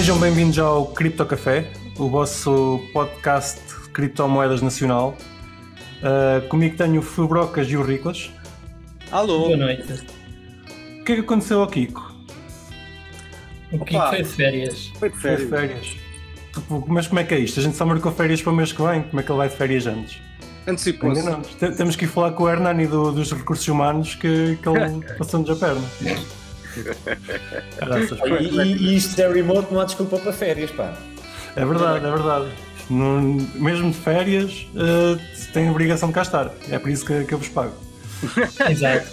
Sejam bem-vindos ao Cripto Café, o vosso podcast de criptomoedas nacional. Uh, comigo tenho o Fubrocas e o Riclas. Alô! Boa noite. O que é que aconteceu ao Kiko? O Kiko foi de férias. Foi de Foi férias. de férias. Tipo, Mas como é que é isto? A gente só marcou férias para o mês que vem? Como é que ele vai de férias antes? Antecipou-se. Temos que ir falar com o Hernani do- dos recursos humanos que, que ele passou-nos a perna. E, isto é remote, não há desculpa para férias, pá. É verdade, é verdade. Não- mesmo de férias, uh, tem a obrigação de cá estar. É por isso que, que eu vos pago. Exato.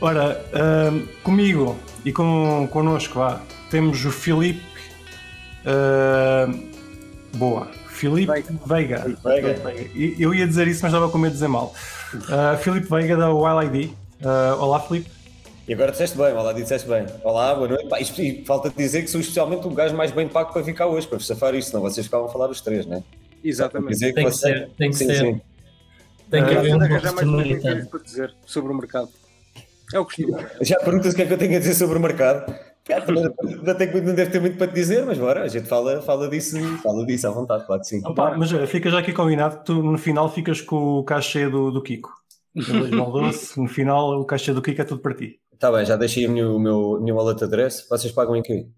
Ora, ahm, comigo e com, connosco vá, temos o Filipe. ahm, boa. Filipe Veiga. Veiga. E- Eu ia dizer isso, mas estava com medo de dizer mal. Ah, Filipe Veiga da Wild ID. Ah, olá, Filipe. E agora disseste bem, olá, disseste bem. Olá, boa noite. Pá, isto- e falta dizer que sou especialmente o gajo mais bem pago para cá hoje, para vos safar isto, senão vocês ficavam a falar os três, né? Quer Exatamente. dizer Tem que você- ser, tem que sim, ser. sim. Tem que Ah, haver um arranjar mais para dizer sobre o mercado. É o costume. Já perguntas o que é que eu tenho a dizer sobre o mercado. Também não, não deve ter muito para te dizer, mas bora, a gente fala, fala, disso, fala disso à vontade, claro que sim. Opa, mas olha, fica já aqui combinado que tu no final ficas com o cachê do, do Kiko. Em 2012, no final o cachê do Kiko é tudo para ti. Está bem, já deixei o meu, o meu, o meu wallet address. Vocês pagam em quê?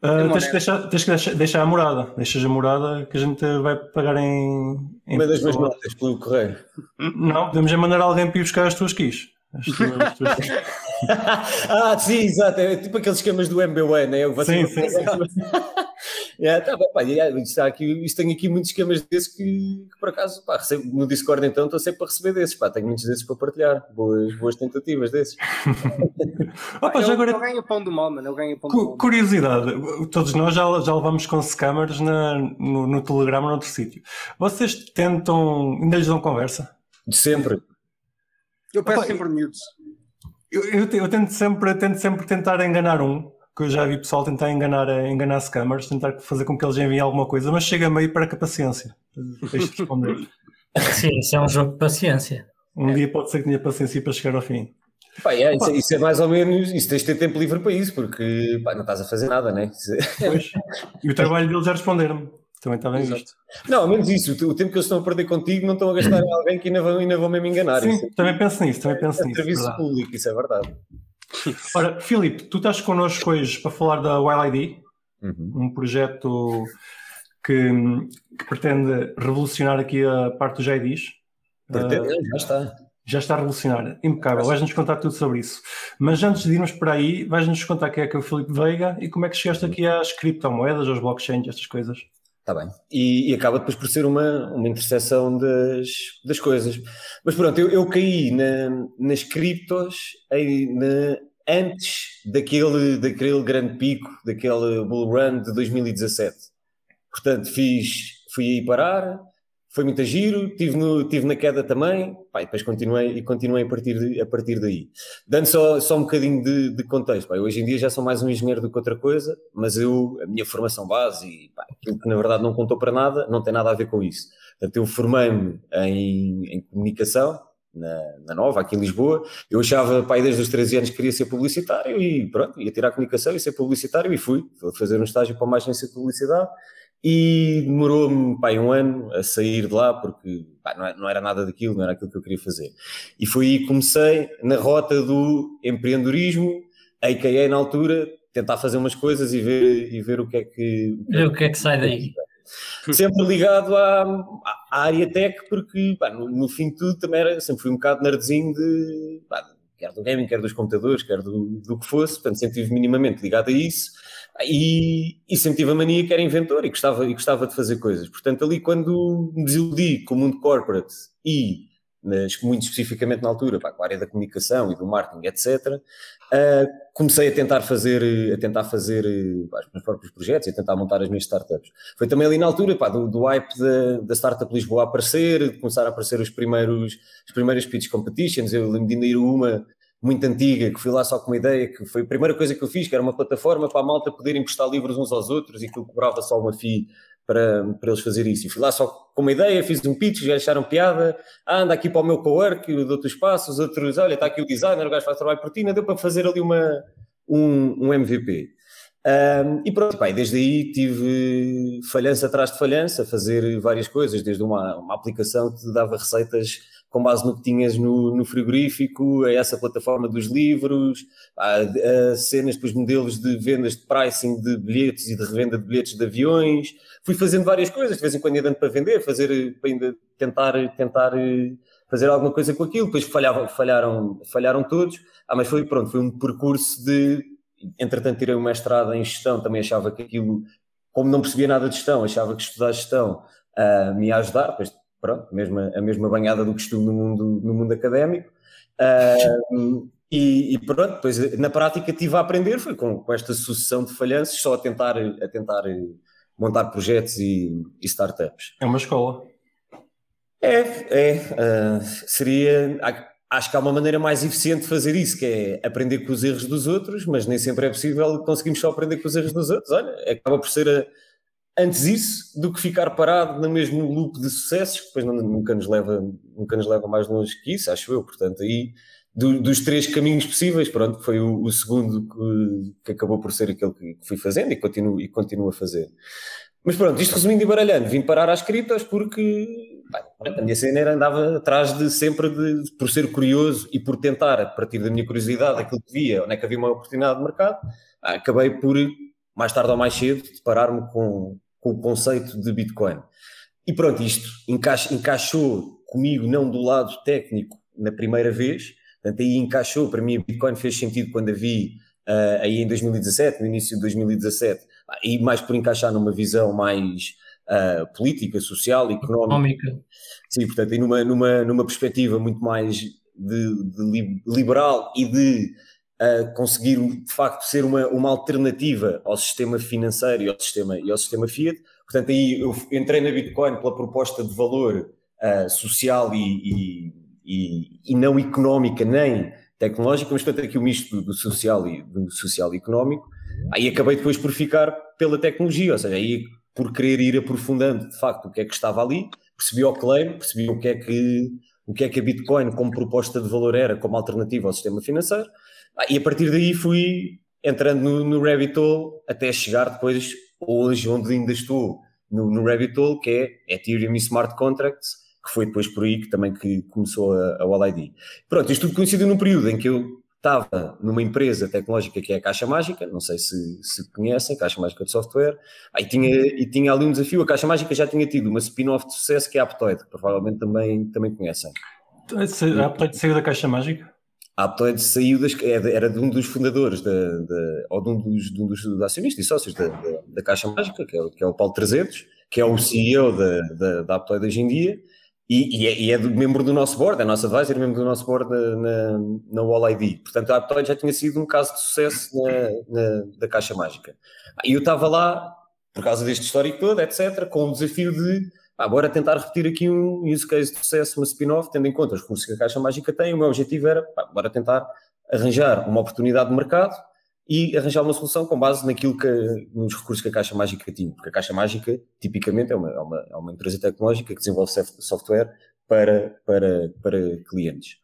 É tens, que deixar, tens que deixar, deixar a morada. Deixas a morada que a gente vai pagar em. em Uma das minhas pessoa. notas pelo correio. Não, podemos é mandar alguém para ir buscar as tuas keys. As tuas, as tuas keys. ah, sim, exato. É tipo aqueles esquemas do MBWay, né? Eu- Sim, sim, sim. yeah, tá bem, pá, yeah, isto, está aqui, isto tenho aqui muitos esquemas desses que, que, por acaso pá, recebo, no Discord então estou sempre a receber desses. Pá, tenho muitos desses para partilhar. Boas, boas tentativas desses. Opa, ele, já agora, ele ganha pão do mal, mano. Ele ganha pão do mal. curiosidade, todos nós já, já levamos com scammers na, no, no Telegram ou noutro sítio. Vocês tentam, ainda lhes dão conversa? De sempre. Eu peço Opa, sempre nudes. Eu, eu, eu tento, sempre, tento sempre tentar enganar um, que eu já vi pessoal tentar enganar, enganar scammers, tentar fazer com que eles enviem alguma coisa, mas chega meio para que a paciência. Deixa de responder. Sim, isso é um jogo de paciência. Um dia pode ser que tenha paciência para chegar ao fim. Pá, yeah, isso, isso é mais ou menos. Isso tens de ter tempo livre para isso, porque pá, não estás a fazer nada, né? É- Pois. E o trabalho deles é responder-me. Também está bem visto. Não, ao menos isso. O, tempo que eles estão a perder contigo não estão a gastar em alguém que ainda vão, ainda vão mesmo enganar. Isso Sim, também penso nisso, também penso é nisso. serviço verdade. público, isso é verdade. Ora, Filipe, tu estás connosco hoje para falar da Wild ID, Uhum. um projeto que, que pretende revolucionar aqui a parte dos IDs. Pretende, já está. Já está a revolucionar, impecável. Vais-nos contar tudo sobre isso. Mas antes de irmos para aí, vais-nos contar quem é que é o Filipe Veiga e como é que chegaste aqui às criptomoedas, aos blockchains, estas coisas. Está bem. E, e acaba depois por ser uma, uma interseção das, das coisas. Mas pronto, eu, eu caí na, nas criptos em- na- antes daquele, daquele grande pico, daquele bull run de 2017. Portanto, fiz, fui aí parar, foi muito giro, estive tive na queda também, pá, e depois continuei, e continuei a partir, de- a partir daí. Dando só, só um bocadinho de, de contexto, pá, hoje em dia já sou mais um engenheiro do que outra coisa, mas eu, a minha formação base, pá, aquilo que na verdade não contou para nada, não tem nada a ver com isso. Portanto, eu formei-me em, em comunicação, na, na Nova, aqui em Lisboa. Eu achava, pá, desde os 13 anos que queria ser publicitário e pronto, ia tirar comunicação e ser publicitário e fui. Fui fazer um estágio para uma agência de publicidade e demorou-me pá, um ano a sair de lá porque pá, não, é- não era nada daquilo, não era aquilo que eu queria fazer. E foi aí que comecei na rota do empreendedorismo, a.k.a. na altura, tentar fazer umas coisas e ver, e ver o que é que... O que é que sai daí. Sempre ligado à, à- área tech, porque pá, no, no fim de tudo também era, sempre fui um bocado nerdzinho de, pá, quer do gaming, quer dos computadores, quer do, do que fosse, portanto sempre estive minimamente ligado a isso e, e sempre tive a mania que era inventor e gostava, e gostava de fazer coisas. Portanto, ali quando me desiludi com o mundo corporate e mas muito especificamente na altura, pá, com a área da comunicação e do marketing, etc., ah, comecei a tentar fazer, a tentar fazer pá, os meus próprios projetos e a tentar montar as minhas startups. Foi também ali na altura pá, do, do hype da, da Startup Lisboa aparecer, de começar a aparecer os primeiros, as primeiras pitch competitions. Eu lembro de ir uma muito antiga, que fui lá só com uma ideia, que foi a primeira coisa que eu fiz, que era uma plataforma para a malta poder emprestar livros uns aos outros e que eu cobrava só uma FII para, para eles fazer isso. E fui lá só com uma ideia, fiz um pitch, já acharam piada, ah, anda aqui para o meu co-work, eu dou-te espaço, os outros, olha, está aqui o designer, o gajo faz trabalho por ti, não deu para fazer ali uma, um, um MVP. Um, e pronto, e desde aí tive falhança atrás de falhança, fazer várias coisas, desde uma, uma aplicação que dava receitas com base no que tinhas no, no frigorífico, a essa plataforma dos livros, a, a cenas, depois modelos de vendas de pricing de bilhetes e de revenda de bilhetes de aviões. Fui fazendo várias coisas, de vez em quando ia dando para vender, fazer, para ainda tentar, tentar eh, fazer alguma coisa com aquilo, depois falhava, falharam, falharam todos. Ah, mas foi pronto, foi um percurso de entretanto tirei uma mestrado em gestão, também achava que aquilo, como não percebia nada de gestão, achava que estudar gestão uh, me ia ajudar, pois pronto, a mesma, a mesma banhada do costume no mundo, no mundo académico. Uh, e, e, pronto, depois na prática estive a aprender, foi com, com, esta sucessão de falhanças, só a tentar, a tentar montar projetos e, e startups. É uma escola. É, é. Uh, seria acho que há uma maneira mais eficiente de fazer isso, que é aprender com os erros dos outros, mas nem sempre é possível conseguimos só aprender com os erros dos outros. Olha, acaba por ser a, antes isso do que ficar parado no mesmo loop de sucessos, que depois nunca, nos leva, nunca nos leva mais longe que isso, acho eu. Portanto, aí do, dos três caminhos possíveis, pronto, foi o, o segundo que, que, acabou por ser aquele que, que fui fazendo e continuo, e continuo a fazer. Mas pronto, isto resumindo e baralhando, vim parar às criptos porque bem, a minha cena era andava atrás de sempre de, por ser curioso e por tentar, a partir da minha curiosidade, aquilo que via, onde é que havia uma oportunidade de mercado, acabei por, mais tarde ou mais cedo, deparar-me com, com o conceito de Bitcoin. E pronto, isto encaixa, encaixou comigo, não do lado técnico, na primeira vez, portanto aí encaixou, para mim Bitcoin fez sentido quando a vi uh, aí em 2017, no início de 2017, e mais por encaixar numa visão mais uh, política, social, económica. económica. Sim, portanto, e numa, numa, numa perspectiva muito mais de, de liberal e de uh, conseguir, de facto, ser uma, uma alternativa ao sistema financeiro e ao sistema, e ao sistema Fiat. Portanto, aí eu entrei na Bitcoin pela proposta de valor uh, social e, e, e, e não económica nem tecnológica, mas portanto aqui o misto do social e do social e económico. Aí acabei depois por ficar pela tecnologia, ou seja, aí por querer ir aprofundando de facto o que é que estava ali, percebi o claim, percebi o que é que o que é que a Bitcoin como proposta de valor era como alternativa ao sistema financeiro, e a partir daí fui entrando no, no rabbit hole até chegar depois hoje onde ainda estou no, no rabbit hole, que é Ethereum e Smart Contracts, que foi depois por aí que também que começou a, a OLID. Pronto, isto tudo coincidiu num período em que eu estava numa empresa tecnológica que é a Caixa Mágica, não sei se, se conhecem, Caixa Mágica de Software, aí tinha, e tinha ali um desafio, a Caixa Mágica já tinha tido uma spin-off de sucesso que é a Aptoide, que provavelmente também, também conhecem. A Aptoide saiu da Caixa Mágica? A Aptoide saiu, das, é era de um dos fundadores, da, da, ou de um dos, de um dos acionistas e sócios da, da, da Caixa Mágica, que é, que é o Paulo 300, que é o CEO da, da, da Aptoide hoje em dia, e, e, é, e, é, membro do nosso board, é nosso advisor, membro do nosso board na, na, Wall ID. Portanto, a Aptoid já tinha sido um caso de sucesso na, na da Caixa Mágica. E eu estava lá, por causa deste histórico todo, etc., com o desafio de agora tentar repetir aqui um use case de sucesso, uma spin-off, tendo em conta os recursos que a Caixa Mágica tem. O meu objetivo era agora tentar arranjar uma oportunidade de mercado e arranjar uma solução com base naquilo que, nos recursos que a Caixa Mágica tinha, porque a Caixa Mágica, tipicamente, é uma, é uma, é uma empresa tecnológica que desenvolve software para, para, para clientes.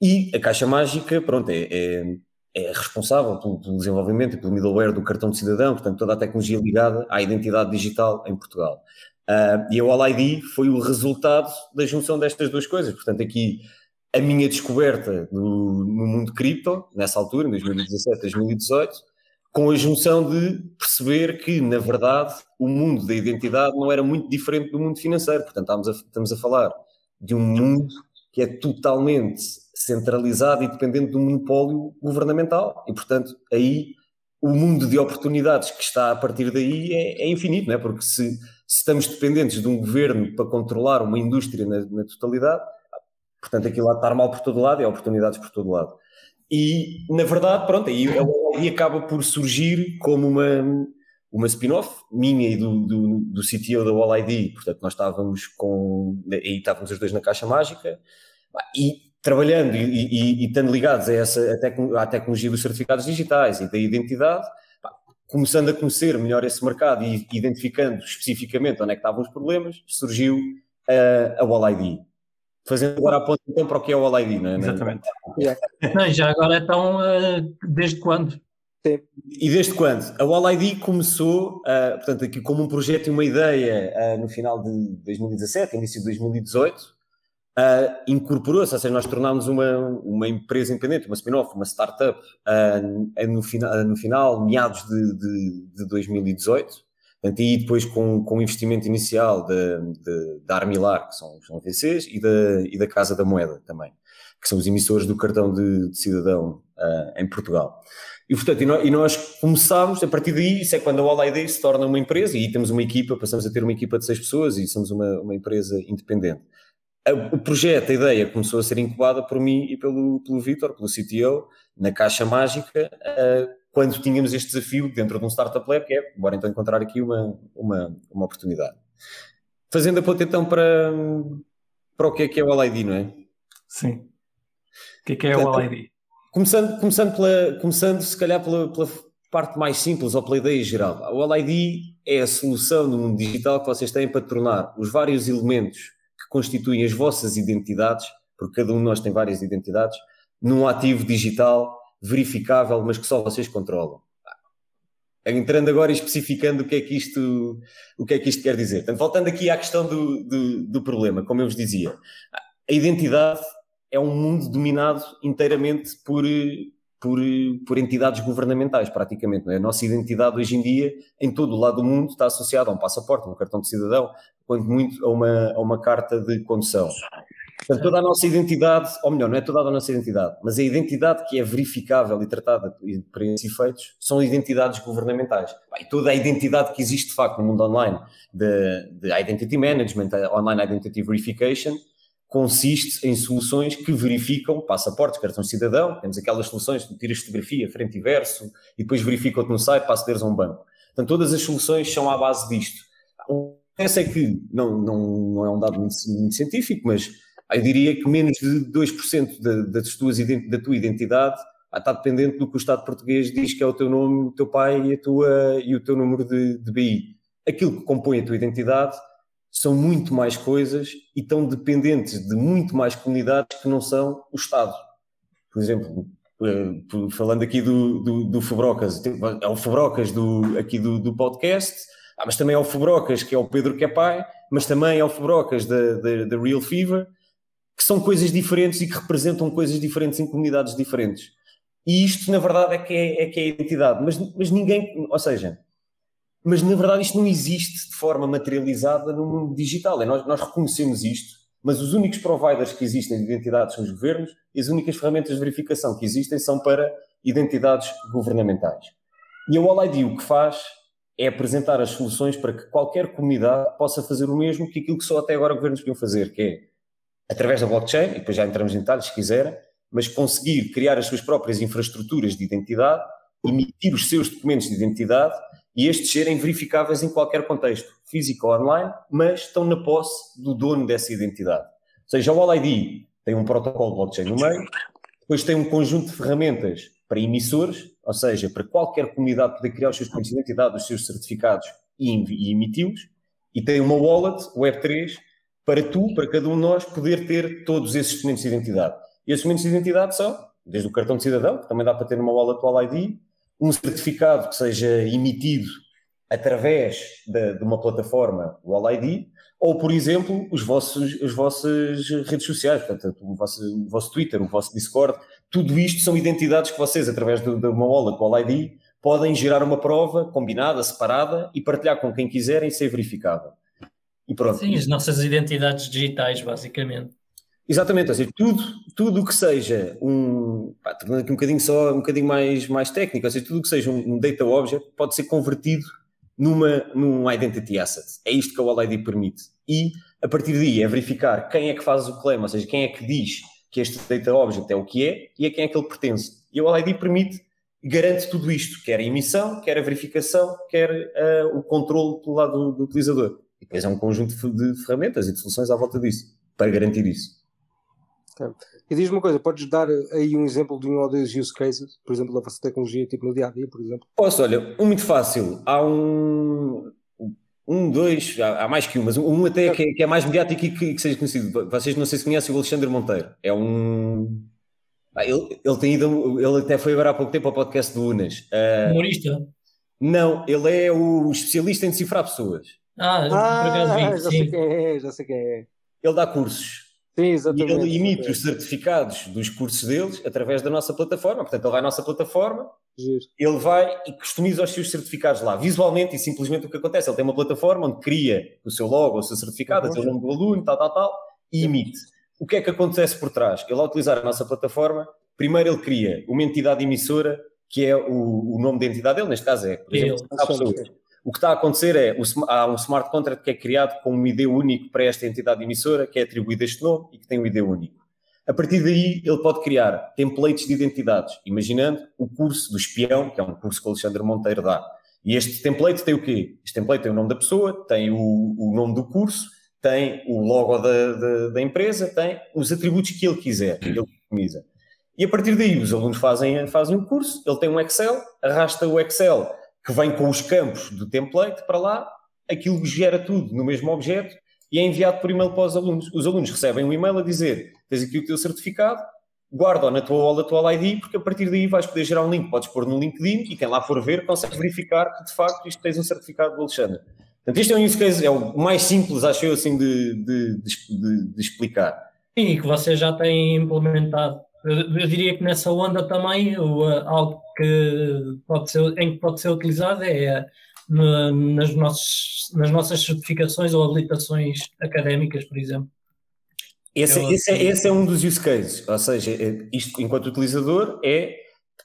E a Caixa Mágica, pronto, é, é, é responsável pelo, pelo, desenvolvimento e pelo middleware do cartão de cidadão, portanto, toda a tecnologia ligada à identidade digital em Portugal. Uh, e a ID foi o resultado da junção destas duas coisas. Portanto, aqui a minha descoberta no, no mundo cripto, nessa altura, em 2017, 2018, com a junção de perceber que, na verdade, o mundo da identidade não era muito diferente do mundo financeiro. Portanto, estamos a, estamos a falar de um mundo que é totalmente centralizado e dependente do monopólio governamental. E, portanto, aí o mundo de oportunidades que está a partir daí é, é infinito, não é? Porque se, se, estamos dependentes de um governo para controlar uma indústria na, na totalidade, Portanto, aquilo lá estar mal por todo lado e há oportunidades por todo lado. E, na verdade, pronto, aí, aí acaba por surgir como uma, uma spin-off minha e do, do, do CTO da All ID. Portanto, nós estávamos com. Aí estávamos os dois na caixa mágica e trabalhando e, e, e estando ligados a essa, a tecno, à tecnologia dos certificados digitais e da identidade, começando a conhecer melhor esse mercado e identificando especificamente onde é que estavam os problemas, surgiu a, a All ID. Fazendo agora a ponta então para o que é o OLID, não é? Exatamente. Não, já agora então, uh, desde quando? Sim. E desde quando? A All ID começou, ah, portanto, aqui como um projeto e uma ideia no final de 2017, início de 2018, ah, incorporou-se, ou seja, nós tornámos uma, uma empresa independente, uma spin-off, uma startup, ah, no, final, no final, meados de, de, de 2018. Portanto, e depois com, com o investimento inicial da, Armilar, que são, são VCs, e da, e da Casa da Moeda também, que são os emissores do cartão de, de cidadão uh, em Portugal. E, portanto, e nós, e nós, começámos, a partir daí, isso é quando a All ID se torna uma empresa, e temos uma equipa, passamos a ter uma equipa de seis pessoas e somos uma, uma empresa independente. O projeto, a ideia, começou a ser incubada por mim e pelo, pelo Vitor, pelo CTO, na Caixa Mágica, uh, quando tínhamos este desafio dentro de um Startup Lab, que é, bora então encontrar aqui uma, uma, uma oportunidade. Fazendo a ponta então para, para o que é que é o LID, não é? Sim. O que é que é o LID? Começando, começando, pela, começando se calhar pela, pela parte mais simples ou pela ideia geral. O LID é a solução no mundo digital que vocês têm para tornar os vários elementos constituem as vossas identidades, porque cada um de nós tem várias identidades, num ativo digital verificável, mas que só vocês controlam. Entrando agora e especificando o que é que isto, o que é que isto quer dizer. Portanto, voltando aqui à questão do, do, do problema, como eu vos dizia, a identidade é um mundo dominado inteiramente por, por, por entidades governamentais, praticamente. É? A nossa identidade hoje em dia, em todo o lado do mundo, está associada a um passaporte, a um cartão de cidadão, quanto muito a uma, a uma carta de condução. Portanto, toda a nossa identidade, ou melhor, não é toda a nossa identidade, mas a identidade que é verificável e tratada para esses efeitos são identidades governamentais. E toda a identidade que existe de facto no mundo online de, de Identity Management, Online Identity Verification, consiste em soluções que verificam passaportes, cartão de cidadão, temos aquelas soluções que tiras fotografia frente e verso e depois verificam-te no site para acederes a um banco. Portanto, todas as soluções são à base disto. O que é que não, não, não é um dado muito, muito científico, mas eu diria que menos de 2% da, das tuas, da tua identidade está dependente do que o Estado português diz que é o teu nome, o teu pai e, a tua, e o teu número de, de BI. Aquilo que compõe a tua identidade são muito mais coisas e estão dependentes de muito mais comunidades que não são o Estado. Por exemplo, eh, falando aqui do, do, do Fubrocas, é o Fubrocas do, aqui do, do podcast, ah, mas também é o Fubrocas que é o Pedro que é pai, mas também é o Fubrocas da Real Fever, que são coisas diferentes e que representam coisas diferentes em comunidades diferentes. E isto, na verdade, é que é, é que é a identidade. Mas, mas ninguém, ou seja, mas na verdade isto não existe de forma materializada no mundo digital. É, nós, nós reconhecemos isto, mas os únicos providers que existem de identidade são os governos e as únicas ferramentas de verificação que existem são para identidades governamentais. E a OLID o que faz é apresentar as soluções para que qualquer comunidade possa fazer o mesmo que aquilo que só até agora governos podiam fazer, que é através da blockchain, e depois já entramos em detalhes se quiserem, mas conseguir criar as suas próprias infraestruturas de identidade, emitir os seus documentos de identidade e estes serem verificáveis em qualquer contexto, físico ou online, mas estão na posse do dono dessa identidade. Ou seja, o All-ID tem um protocolo blockchain no meio, depois tem um conjunto de ferramentas para emissores, ou seja, para qualquer comunidade poder criar os seus documentos de identidade, os seus certificados e, emiti-los, e tem uma wallet, Web3, para tu, para cada um de nós, poder ter todos esses documentos de identidade. E esses documentos de identidade são, desde o cartão de cidadão, que também dá para ter numa wallet All ID, um certificado que seja emitido através de, de uma plataforma, o All ID, ou, por exemplo, os vossos, as vossas redes sociais, portanto, o vosso, o vosso Twitter, o vosso Discord, tudo isto são identidades que vocês, através de, de uma wallet, o All ID, podem gerar uma prova combinada, separada e partilhar com quem quiserem ser verificável. E pronto. Sim, as nossas identidades digitais, basicamente. Exatamente, ou seja, tudo, tudo o que seja um, pá, tornando aqui um bocadinho só, um bocadinho mais, mais técnico, ou seja, tudo o que seja um, data object pode ser convertido numa, num identity asset. É isto que o OLID permite. E, a partir daí, é verificar quem é que faz o claim, ou seja, quem é que diz que este data object é o que é e a quem é que ele pertence. E o OLID permite, garante tudo isto, quer a emissão, quer a verificação, quer uh, o controle pelo lado do, do utilizador. E depois é um conjunto de ferramentas e de soluções à volta disso, para garantir isso. Okay. E diz-me uma coisa, podes dar aí um exemplo de um ou dois use cases, por exemplo, da vossa tecnologia, tipo no dia a dia, por exemplo? Posso, olha, um muito fácil. Há um, um, dois, há, mais que um, mas um até que é, que é mais mediático e que, que, seja conhecido. Vocês não sei se conhecem o Alexandre Monteiro. É um, Ah, ele, ele tem ido, ele até foi agora há pouco tempo ao podcast do Unas. Uh, Humorista? Não, ele é o especialista em decifrar pessoas. Ah, por acaso Ah, vi, já sei quem é, já sei quem é. Ele dá cursos. Sim, E exatamente. ele emite os certificados dos cursos deles através da nossa plataforma. Portanto, ele vai à nossa plataforma, Giro. ele vai e customiza os seus certificados lá, visualmente e simplesmente o que acontece. Ele tem uma plataforma onde cria o seu logo, o seu certificado, Uhum. o seu nome do aluno, tal, tal, tal, e emite. O que é que acontece por trás? Ele, ao utilizar a nossa plataforma, primeiro ele cria uma entidade emissora, que é o, o nome da entidade dele, neste caso é, por exemplo, Ele. O que está a acontecer é, há um smart contract que é criado com um ID único para esta entidade emissora, que é atribuído este nome e que tem um ID único. A partir daí, ele pode criar templates de identidades, imaginando o curso do espião, que é um curso que o Alexandre Monteiro dá. E este template tem o quê? Este template tem o nome da pessoa, tem o, o nome do curso, tem o logo da, da, da empresa, tem os atributos que ele quiser, ele customiza. E a partir daí, os alunos fazem, fazem o curso, ele tem um Excel, arrasta o Excel que vem com os campos do template para lá, aquilo gera tudo no mesmo objeto e é enviado por e-mail para os alunos. Os alunos recebem um e-mail a dizer: tens aqui o teu certificado, guarda-o na tua wallet, tua ID, porque a partir daí vais poder gerar um link, podes pôr no LinkedIn e quem lá for ver consegue verificar que de facto isto tens um certificado do Alexandre. Portanto, isto é um use case, é o mais simples, acho eu, assim, de, de, de, de explicar. Sim, e que vocês já têm implementado. Eu, eu diria que nessa onda também o, algo que pode ser, em que pode ser utilizado é na- nas, nossos, nas nossas certificações ou habilitações académicas, por exemplo. Esse, Eu- esse, é, esse é um dos use cases, ou seja, é- isto enquanto utilizador é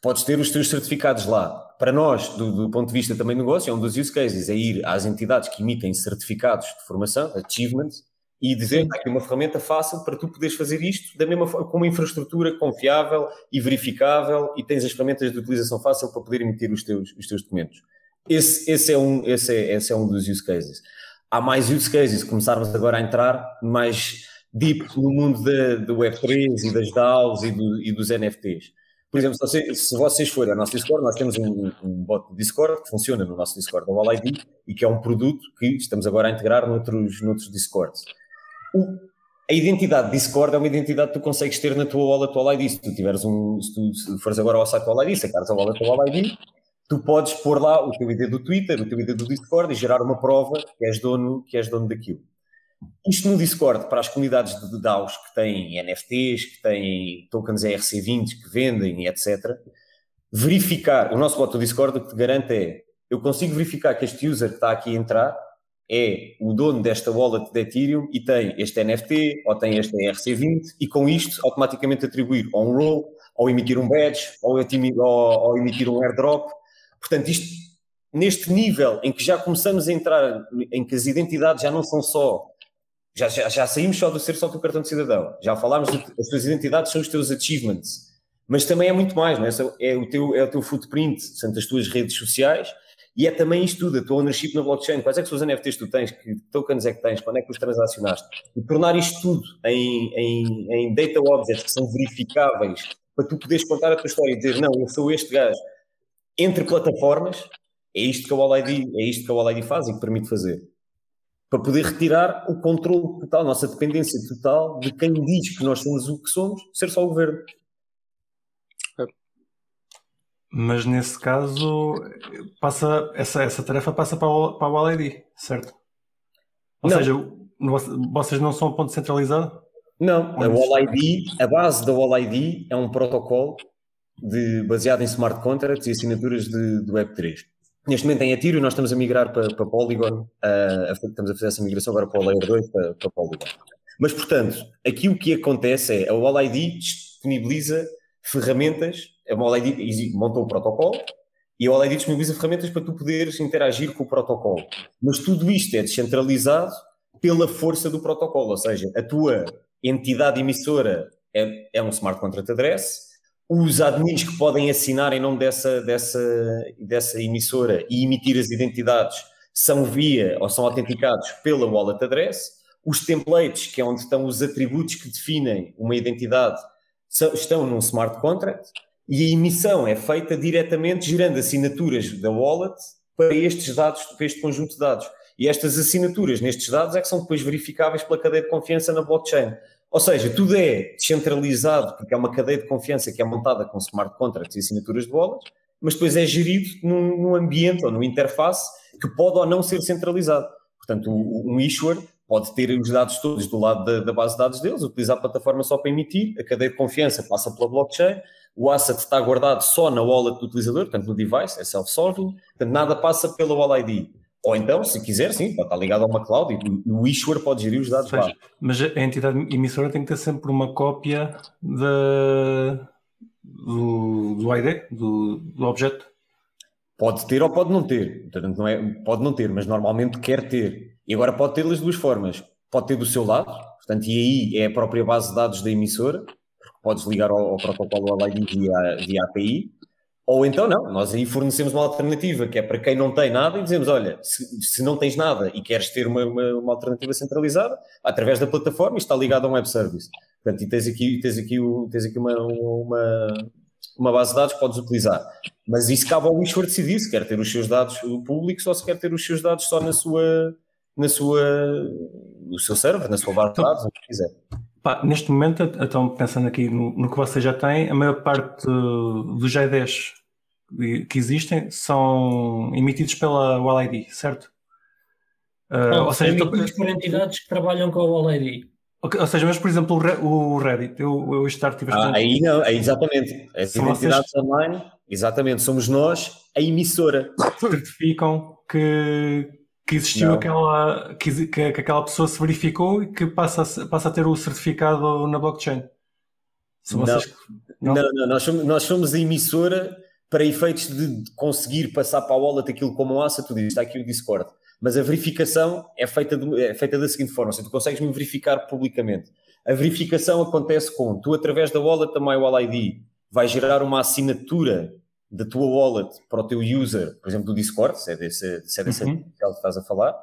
podes ter os teus certificados lá. Para nós, do, do ponto de vista também do negócio, é um dos use cases, é ir às entidades que emitem certificados de formação, achievements, e dizer que aqui uma ferramenta fácil para tu poderes fazer isto da mesma forma, com uma infraestrutura confiável e verificável e tens as ferramentas de utilização fácil para poder emitir os teus, os teus documentos. Esse, esse, é um, esse, é, esse é um dos use cases. Há mais use cases, começarmos agora a entrar mais deep no mundo da, do Web3 e das DAOs e, do- e dos NFTs. Por exemplo, se, você- se vocês forem ao nosso Discord, nós temos um, um bot de Discord que funciona no nosso Discord da Wall ID e que é um produto que estamos agora a integrar noutros, noutros Discords. A identidade Discord é uma identidade que tu consegues ter na tua wallet Wall ID. Se tu tiveres um, se tu se fores agora ao site Wall ID, sacares a wallet Wall ID, tu podes pôr lá o teu ID do Twitter, o teu ID do Discord e gerar uma prova que és dono, que és dono daquilo. Isto no Discord, para as comunidades de DAOs que têm NFTs, que têm tokens ERC20 que vendem etc., verificar, o nosso bot do Discord o que te garante é, eu consigo verificar que este user que está aqui a entrar é o dono desta wallet de Ethereum e tem este NFT ou tem este ERC20 e com isto automaticamente atribuir ou um roll, ou emitir um badge, ou, ou- ou emitir um airdrop. Portanto, isto neste nível em que já começamos a entrar, em que as identidades já não são só já, já, já saímos só do ser só o cartão de cidadão. Já falámos de as tuas identidades são os teus achievements. Mas também é muito mais, não é? É o teu, é o teu footprint, são as tuas redes sociais e é também isto tudo, a tua ownership na blockchain. Quais é que são os NFTs que tu tens? Que tokens é que tens? Quando é que os transacionaste? E tornar isto tudo em, em, em data objects que são verificáveis para tu poderes contar a tua história e dizer, não, eu sou este gajo. Entre plataformas, é isto que a Wall ID, é isto que a Wall ID faz e que permite fazer para poder retirar o controle total, a nossa dependência total de quem diz que nós somos o que somos, ser só o governo. Mas nesse caso, passa, essa, essa tarefa passa para o, para o certo? Ou Não. seja, vo- vocês não são um ponto centralizado? Não, a está? ID, a base da Wall ID é um protocolo de, baseado em smart contracts e assinaturas de, do Web3. Neste momento em Ethereum nós estamos a migrar para, para Polygon, a- estamos a fazer essa migração agora para o Layer 2, para, para Polygon. Mas, portanto, aqui o que acontece é a Wall ID disponibiliza ferramentas, a ID exi- montou o protocolo e a ID disponibiliza ferramentas para tu poderes interagir com o protocolo. Mas tudo isto é descentralizado pela força do protocolo, ou seja, a tua entidade emissora é, é um smart contract address, os admins que podem assinar em nome dessa, dessa, dessa emissora e emitir as identidades são via ou são autenticados pela wallet address, os templates, que é onde estão os atributos que definem uma identidade, estão num smart contract e a emissão é feita diretamente gerando assinaturas da wallet para estes dados, para este conjunto de dados. E estas assinaturas nestes dados é que são depois verificáveis pela cadeia de confiança na blockchain. Ou seja, tudo é descentralizado, porque é uma cadeia de confiança que é montada com smart contracts e assinaturas de bolas, mas depois é gerido num, num ambiente ou numa interface que pode ou não ser centralizado. Portanto, um issuer pode ter os dados todos do lado da, da, base de dados deles, utilizar a plataforma só para emitir, a cadeia de confiança passa pela blockchain, o asset está guardado só na wallet do utilizador, portanto no device, é self-solving, portanto nada passa pela Wall ID. Ou então, se quiser, sim, estar ligado a uma cloud e o issuer pode gerir os dados lá. Mas a entidade emissora tem que ter sempre uma cópia de, do, do ID, do, do objeto. Pode ter ou pode não ter. Portanto, não é, pode não ter, mas normalmente quer ter. E agora pode ter das duas formas. Pode ter do seu lado, portanto, e aí é a própria base de dados da emissora, podes ligar ao, ao protocolo OLID via, via API, ou então não, nós aí fornecemos uma alternativa que é para quem não tem nada e dizemos: olha, se, se não tens nada e queres ter uma, uma, uma, alternativa centralizada, através da plataforma, está ligado a um web service. Portanto, e tens aqui, tens aqui, tens aqui uma, uma, uma base de dados que podes utilizar. Mas isso cabe ao issuer decidir se quer ter os seus dados públicos ou se quer ter os seus dados só na sua, na sua, no seu server, na sua base de dados, o que quiser. Pá, neste momento, então pensando aqui no, no, que você já tem, a maior parte dos G10 que existem são emitidos pela WallID, certo? Uh, Não, ou seja, emitidos por entidades que trabalham com a WallID. Okay, ou seja, mas por exemplo o Reddit, eu, eu estar tive ah, Aí não, é exatamente. As São entidades vocês... online, exatamente, somos nós a emissora. Certificam que, que existiu aquela, que, que, que, aquela pessoa se verificou e que passa a, passa a ter o certificado na blockchain. Não. Vocês... não. não, não, nós somos, nós somos a emissora para efeitos de conseguir passar para a wallet aquilo como um asset, tu dizes, está aqui o Discord. Mas a verificação é feita, de, é feita da seguinte forma, seja, tu consegues me verificar publicamente. A verificação acontece com, tu através da wallet da MyWallID vai gerar uma assinatura da tua wallet para o teu user, por exemplo, do Discord, se é desse, se é uhum. que estás a falar,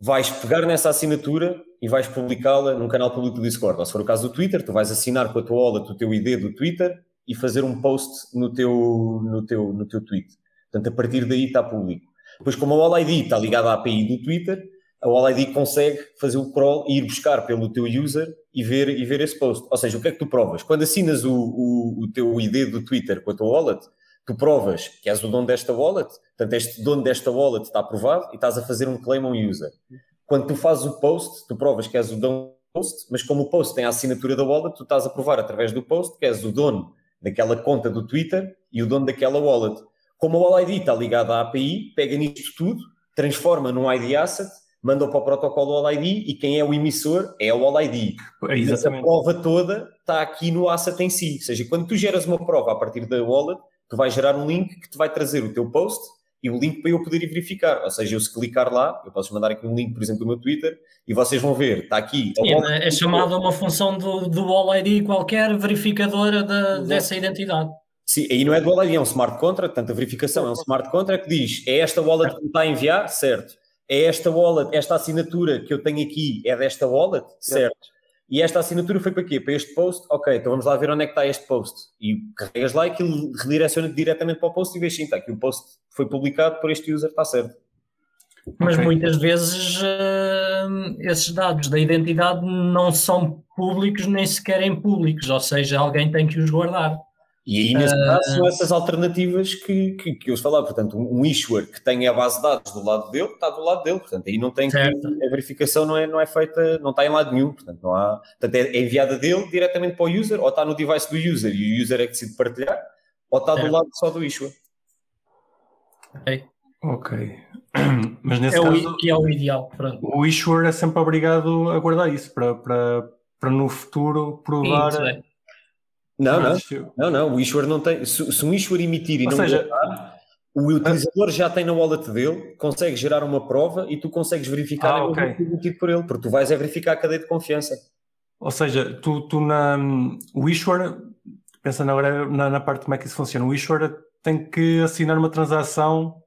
vais pegar nessa assinatura e vais publicá-la num canal público do Discord. Ou se for o caso do Twitter, tu vais assinar com a tua wallet o teu ID do Twitter e fazer um post no teu, no teu, no teu tweet. Portanto, a partir daí está público. Depois, como a AllID está ligada à API do Twitter, a AllID consegue fazer o crawl e ir buscar pelo teu user e ver, e ver esse post. Ou seja, o que é que tu provas? Quando assinas o, o, o teu ID do Twitter com a tua wallet, tu provas que és o dono desta wallet, portanto, este dono desta wallet está aprovado e estás a fazer um claim a um user. Quando tu fazes o post, tu provas que és o dono do post, mas como o post tem a assinatura da wallet, tu estás a provar através do post que és o dono daquela conta do Twitter e o dono daquela wallet. Como o All-ID está ligado à API, pega nisto tudo, transforma num ID asset, manda para o protocolo All-ID e quem é o emissor é o All-ID. É, a prova toda está aqui no asset em si. Ou seja, quando tu geras uma prova a partir da wallet, tu vais gerar um link que te vai trazer o teu post e o link para eu poder ir verificar. Ou seja, eu se clicar lá, eu posso mandar aqui um link, por exemplo, do meu Twitter, e vocês vão ver, está aqui. Sim, é, é chamada uma função do, do ID qualquer verificadora de, dessa identidade. Sim, aí não é do All ID, é um smart contract, portanto a verificação é um smart contract que diz, é esta wallet que me está a enviar? Certo. É esta wallet, esta assinatura que eu tenho aqui é desta wallet? Certo. E esta assinatura foi para quê? Para este post? Ok, então vamos lá ver onde é que está este post. E carregas lá e aquilo redireciona diretamente para o post e vês sim, está aqui o post foi publicado por este user, está certo. Mas okay. muitas vezes uh, esses dados da identidade não são públicos nem sequer em públicos, ou seja, alguém tem que os guardar. E aí, nesse uh, caso, são essas alternativas que, que, que eu falava. Portanto, um issuer que tem a base de dados do lado dele, está do lado dele. Portanto, aí não tem que, a verificação não é, não é feita, não está em lado nenhum. Portanto, não há, portanto, é enviada dele diretamente para o user, ou está no device do user e o user é que decide partilhar, ou está certo. do lado só do issuer. Ok. Ok. Mas nesse é caso, o, que é o ideal. Pronto. O issuer é sempre obrigado a guardar isso para, para, para no futuro provar. Sim, é. Não, não, não, não, o issuer não tem. Se, se um issuer emitir e Ou não seja, o utilizador já tem na wallet dele, consegue gerar uma prova e tu consegues verificar ah, okay. o emitido por ele, porque tu vais é verificar a cadeia de confiança. Ou seja, tu, tu na, o issuer, pensando agora na, na parte de como é que isso funciona, o issuer tem que assinar uma transação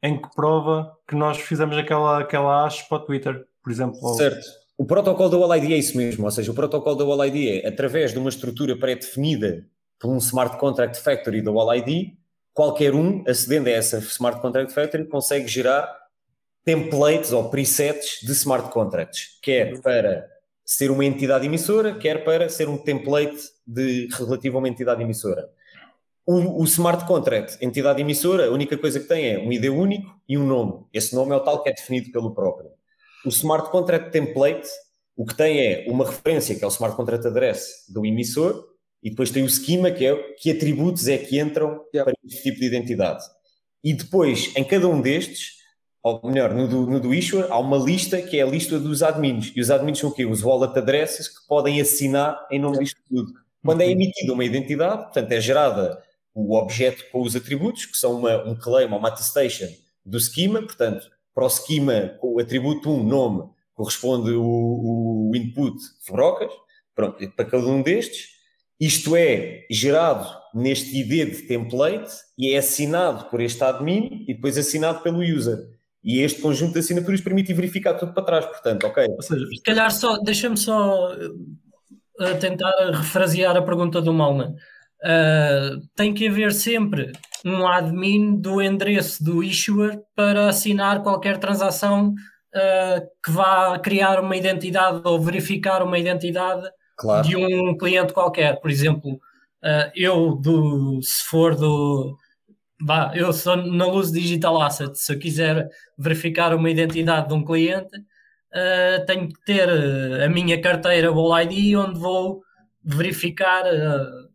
em que prova que nós fizemos aquela, aquela hash para o Twitter, por exemplo. Certo. O protocolo da OLID é isso mesmo, ou seja, o protocolo da OLID é através de uma estrutura pré-definida por um Smart Contract Factory da OLID, qualquer um, acedendo a essa Smart Contract Factory, consegue gerar templates ou presets de smart contracts, quer para ser uma entidade emissora, quer para ser um template de, relativo a uma entidade emissora. O, o, smart contract, entidade emissora, a única coisa que tem é um ID único e um nome. Esse nome é o tal que é definido pelo próprio. O smart contract template, o que tem é uma referência, que é o smart contract address do emissor, e depois tem o schema, que é que atributos é que entram yep. para este tipo de identidade. E depois, em cada um destes, ou melhor, no do, no do issuer, há uma lista que é a lista dos admins. E os admins são o quê? Os wallet addresses que podem assinar em nome disto tudo. Quando é emitida uma identidade, portanto, é gerada o objeto com os atributos, que são uma, um claim ou uma attestation do schema, portanto, para o schema, o atributo 1, nome, corresponde o, o input Fubrocas, pronto, para cada um destes, isto é gerado neste ID de template e é assinado por este admin e depois assinado pelo user. E este conjunto de assinaturas permite verificar tudo para trás, portanto, ok. Ou seja, se calhar só, deixa-me só uh, tentar refrasear a pergunta do Malman. Uh, tem que haver sempre um admin do endereço do issuer para assinar qualquer transação uh, que vá criar uma identidade ou verificar uma identidade claro. de um cliente qualquer. Por exemplo, uh, eu, do, se for do. Vá, eu sou na Luz Digital Asset, se eu quiser verificar uma identidade de um cliente, uh, tenho que ter a minha carteira Wall ID, onde vou verificar,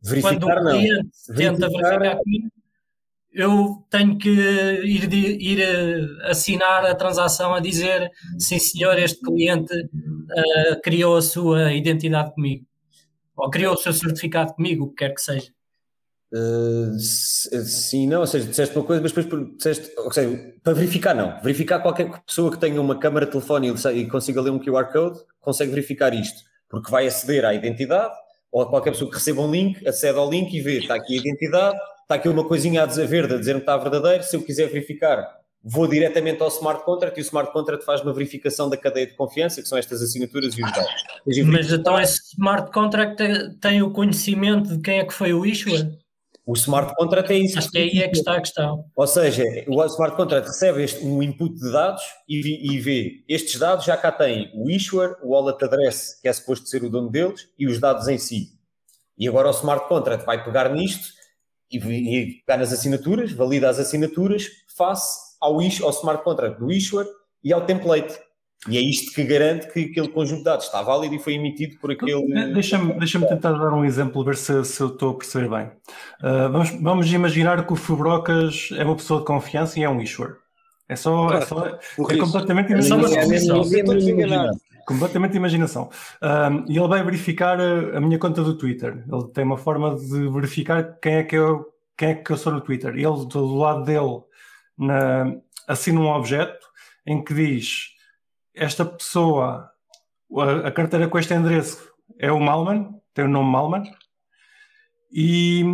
verificar quando o cliente tenta verificar, verificar comigo, eu tenho que ir, ir assinar a transação a dizer sim senhor, este cliente uh, criou a sua identidade comigo. Ou criou o seu certificado comigo, o que quer que seja. Uh, sim, não, ou seja, disseste uma coisa, mas depois disseste, ou seja, para verificar não, verificar qualquer pessoa que tenha uma câmara de telefone e consiga ler um QR Code, consegue verificar isto, porque vai aceder à identidade, ou qualquer pessoa que receba um link, acede ao link e vê, está aqui a identidade, está aqui uma coisinha a dizer verde, a dizer que está verdadeiro, se eu quiser verificar, vou diretamente ao smart contract e o smart contract faz uma verificação da cadeia de confiança, que são estas assinaturas e os dados. Mas então esse smart contract tem o conhecimento de quem é que foi o issuer? O smart contract é isso. Acho que aí é que está a questão. Ou seja, o smart contract recebe este, um input de dados e, e vê estes dados já cá têm o issuer, o wallet address, que é suposto ser o dono deles, e os dados em si. E agora o smart contract vai pegar nisto e, e pegar nas assinaturas, valida as assinaturas face ao, ao smart contract do issuer e ao template. E é isto que garante que aquele conjunto de dados está válido e foi emitido por aquele. Deixa-me deixa tentar dar um exemplo, ver se, se eu estou a perceber bem. Uh, vamos, vamos imaginar que o Fubrocas é uma pessoa de confiança e é um issuer. É só. É, só, é completamente imaginação. Completamente imaginação. Um, e ele vai verificar a, a, minha conta do Twitter. Ele tem uma forma de verificar quem é que eu, quem é que eu sou no Twitter. Ele, do lado dele, na, assina um objeto em que diz esta pessoa, a, a carteira com este endereço é o Malman, tem o nome Malman, e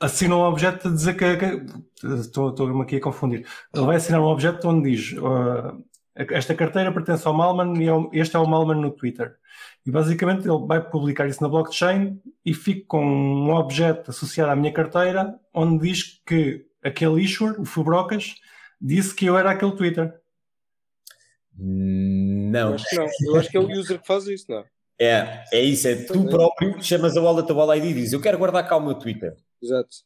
assina um objeto a dizer que, que estou-me aqui a confundir. Ele vai assinar um objeto onde diz uh, esta carteira pertence ao Malman e é este é o Malman no Twitter. E basicamente ele vai publicar isso na blockchain e fica com um objeto associado à minha carteira onde diz que aquele issuer, o Fubrocas, disse que eu era aquele Twitter. Não. Eu acho que, não. Eu acho que é o user que faz isso, não é? É isso, é tu próprio chamas a wallet a wallet ID e dizes eu quero guardar cá o meu Twitter. Exato.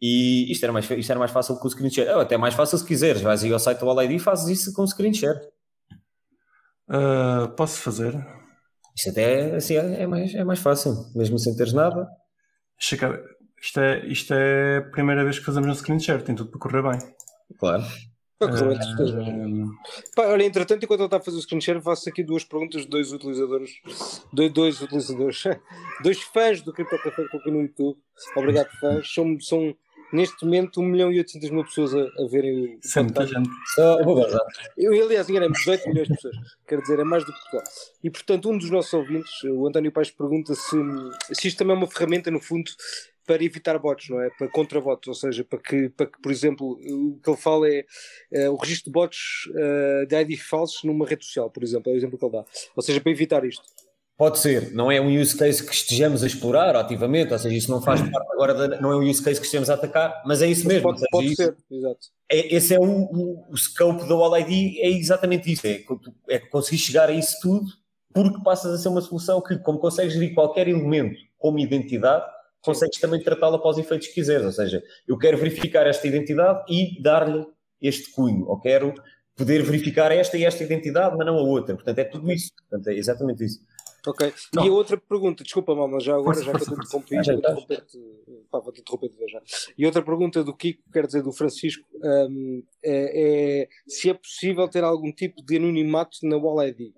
E isto era mais, isto era mais fácil com o screen share. Ou até mais fácil se quiseres, vais aí ao site do ID e fazes isso com o screen share. Uh, posso fazer? Isto até assim, é, é, mais, é mais fácil, mesmo sem teres nada. Checa, isto é, isto é a primeira vez que fazemos um screen share, tem tudo para correr bem. Claro. Para correr bem, uh, Pá, olha, entretanto, enquanto ele está a fazer o screen share, faço aqui duas perguntas de dois utilizadores, dois, dois utilizadores, dois fãs do Crypto Café que estão aqui no YouTube. Obrigado, fãs. São, são neste momento 1 milhão e 800 mil pessoas a, a verem o Sim, muita gente. Eu, eu, aliás, enganei-me, 18 milhões de pessoas. Quero dizer, é mais do que Portugal. E, portanto, um dos nossos ouvintes, o António Paes, pergunta se, se isto também é uma ferramenta, no fundo, para evitar bots, não é? Para contra-bots, ou seja, para que, para que, por exemplo, o que ele fala é, é o registro de bots uh, de ID falsos numa rede social, por exemplo, é o exemplo que ele dá. Ou seja, para evitar isto. Pode ser, não é um use case que estejamos a explorar ativamente, ou seja, isso não faz parte agora, de, não é um use case que estejamos a atacar, mas é isso mas mesmo. Pode, seja, pode ser, exato. É, esse é o, o, o, scope da All ID, é exatamente isso, é, é conseguir chegar a isso tudo porque passas a ser uma solução que, como consegues gerir qualquer elemento como identidade, consegues também tratá-la para os efeitos que quiseres. Ou seja, eu quero verificar esta identidade e dar-lhe este cunho, ou quero poder verificar esta e esta identidade, mas não a outra. Portanto, é tudo isso. Portanto, é exatamente isso. Ok. Não. E a outra pergunta, desculpa, Malma, já agora, já que eu te interrompi, vou vou-te interromper já. E outra pergunta do Kiko, quer dizer, do Francisco, um, é, é, se é possível ter algum tipo de anonimato na Wall ID.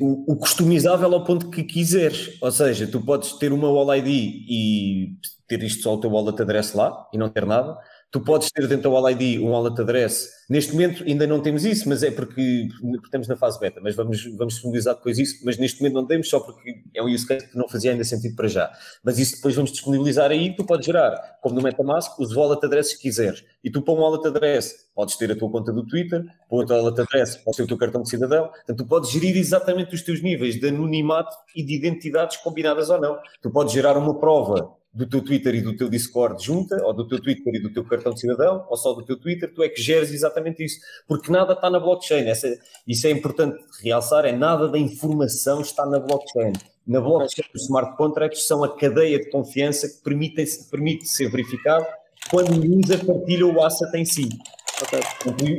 O, o customizável ao ponto que quiseres, ou seja, tu podes ter uma Wall ID e ter isto só o teu wallet address lá e não ter nada, Tu podes ter dentro da Wall ID um wallet address. Neste momento ainda não temos isso, mas é porque, porque estamos na fase beta, mas vamos, vamos disponibilizar depois isso, mas neste momento não temos só porque é um use case que não fazia ainda sentido para já. Mas isso depois vamos disponibilizar aí, tu podes gerar, como no MetaMask, os wallet addresses que quiseres. E tu para um wallet address podes ter a tua conta do Twitter, para outro wallet address podes ter o teu cartão de cidadão. Portanto, tu podes gerir exatamente os teus níveis de anonimato e de identidades combinadas ou não. Tu podes gerar uma prova do teu Twitter e do teu Discord junta, ou do teu Twitter e do teu cartão de cidadão, ou só do teu Twitter, tu é que geres exatamente isso. Porque nada está na blockchain. Essa, isso é importante realçar, é nada da informação está na blockchain. Na blockchain, os smart contracts são a cadeia de confiança que permite, permite ser verificado quando o user partilha o asset em si.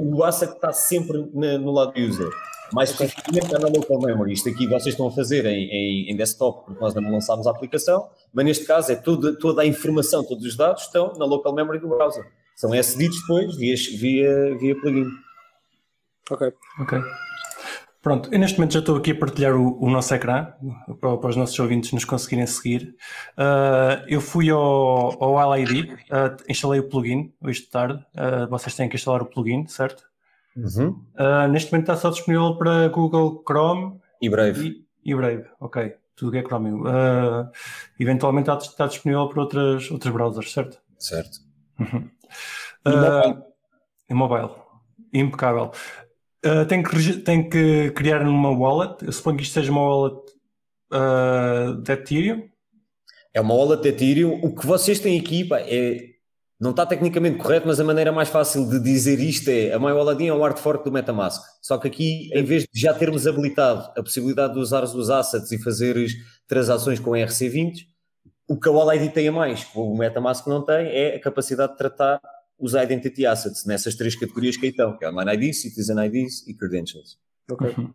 O asset está sempre no lado do user. Mais especificamente está na local memory. Isto aqui vocês estão a fazer em, em, em, desktop, porque nós ainda não lançámos a aplicação, mas neste caso é toda, toda a informação, todos os dados estão na local memory do browser. São acedidos depois via, via, via plugin. Ok. Ok. Pronto, eu neste momento já estou aqui a partilhar o, o nosso ecrã para, para, os nossos ouvintes nos conseguirem seguir. Uh, eu fui ao, ao LID, uh, ah, instalei o plugin hoje de tarde. Uh, vocês têm que instalar o plugin, certo? Uhum. Uh, neste momento está só disponível para Google Chrome e Brave. E, e Brave, ok. Tudo que é Chrome. Uh, eventualmente está, está, disponível para outras, outros browsers, certo? Certo. Uhum. E mobile. E mobile. Impecável. Uh, tem, que, tem que criar uma wallet. Eu suponho que isto seja uma wallet uh, de Ethereum. É uma wallet de Ethereum. O que vocês têm aqui pá, é não está tecnicamente correto, mas a maneira mais fácil de dizer isto é a MyWallet é um hard fork do MetaMask. Só que aqui, em vez de já termos habilitado a possibilidade de usar os assets e fazeres transações com RC20, o que a Wallet tem a mais, que o MetaMask não tem, é a capacidade de tratar os Identity Assets nessas três categorias que aí estão, que é Online ID, Citizen IDs e Credentials. Ok. Uhum.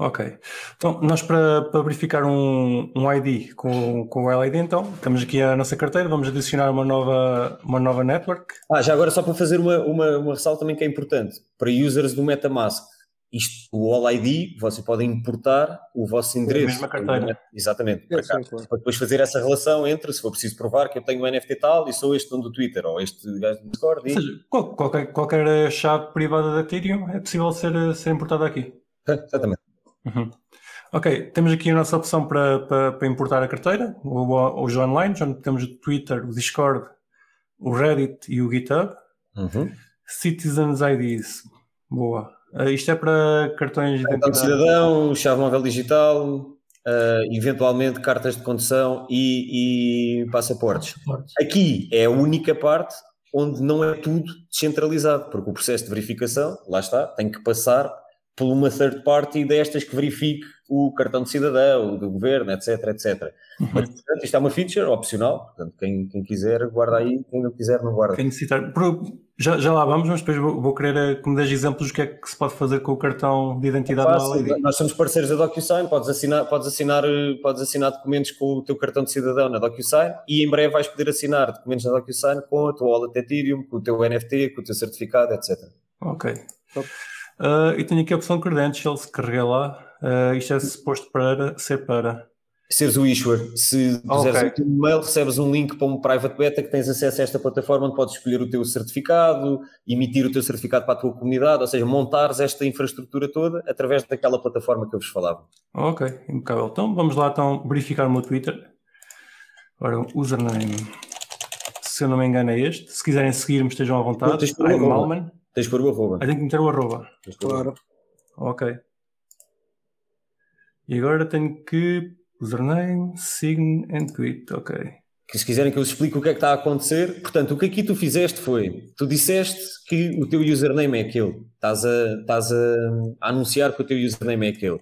Ok. Então, nós para, para verificar um, um ID com, com o LID, então, temos aqui a nossa carteira, vamos adicionar uma nova, uma nova network. Ah, já agora só para fazer uma, uma, uma ressalva também que é importante, para users do MetaMask, isto, o All ID, vocês podem importar o vosso endereço. A mesma carteira. Exatamente, para, cá, claro. para depois fazer essa relação entre, se for preciso provar que eu tenho o NFT tal e sou este dono do Twitter ou este gajo do Discord. Ou seja, qualquer, qualquer chave privada da Ethereum é possível ser, ser importada aqui. exatamente. Uhum. Ok, temos aqui a nossa opção para, para, para importar a carteira, os online, já temos o Twitter, o Discord, o Reddit e o GitHub. Uhum. Citizens IDs, boa. Uh, isto é para cartões de identidade. cidadão, chave móvel digital, uh, eventualmente cartas de condução e, e passaportes. passaportes. Aqui é a única parte onde não é tudo descentralizado, porque o processo de verificação, lá está, tem que passar por uma third party destas que verifique o cartão de cidadão, do governo, etc, etc. Uhum. Mas, portanto, isto é uma feature opcional, portanto, quem, quem quiser guarda aí, quem não quiser não guarda. Quem necessitar, já, já lá vamos, mas depois vou, vou querer eh, que me des exemplos do que é que se pode fazer com o cartão de identidade é fácil, Nós somos parceiros da DocuSign, podes assinar, podes, assinar, eh, podes assinar documentos com o teu cartão de cidadão na DocuSign e em breve vais poder assinar documentos na DocuSign com a tua wallet Ethereum, com o teu NFT, com o teu certificado, etc. Ok. Top. Uh, e tenho aqui a opção credentials, carreguei lá. Uh, isto é suposto para ser para. Seres o issuer. Se puseres okay. o teu e-mail, recebes um link para um private beta que tens acesso a esta plataforma onde podes escolher o teu certificado, emitir o teu certificado para a tua comunidade, ou seja, montares esta infraestrutura toda através daquela plataforma que eu vos falava. Ok, impecável. Então vamos lá então verificar o meu Twitter. Ora, username. Se eu não me engano é este. Se quiserem seguir-me, estejam à vontade. I'm Malman. Tens de pôr o arroba. Ah, tenho que meter o arroba. Claro. Ok. E agora tenho que username, sign and tweet. Ok. Que se quiserem que eu explique o que é que está a acontecer, portanto, o que aqui tu fizeste foi, tu disseste que o teu username é aquele, estás a, estás a, a anunciar que o teu username é aquele.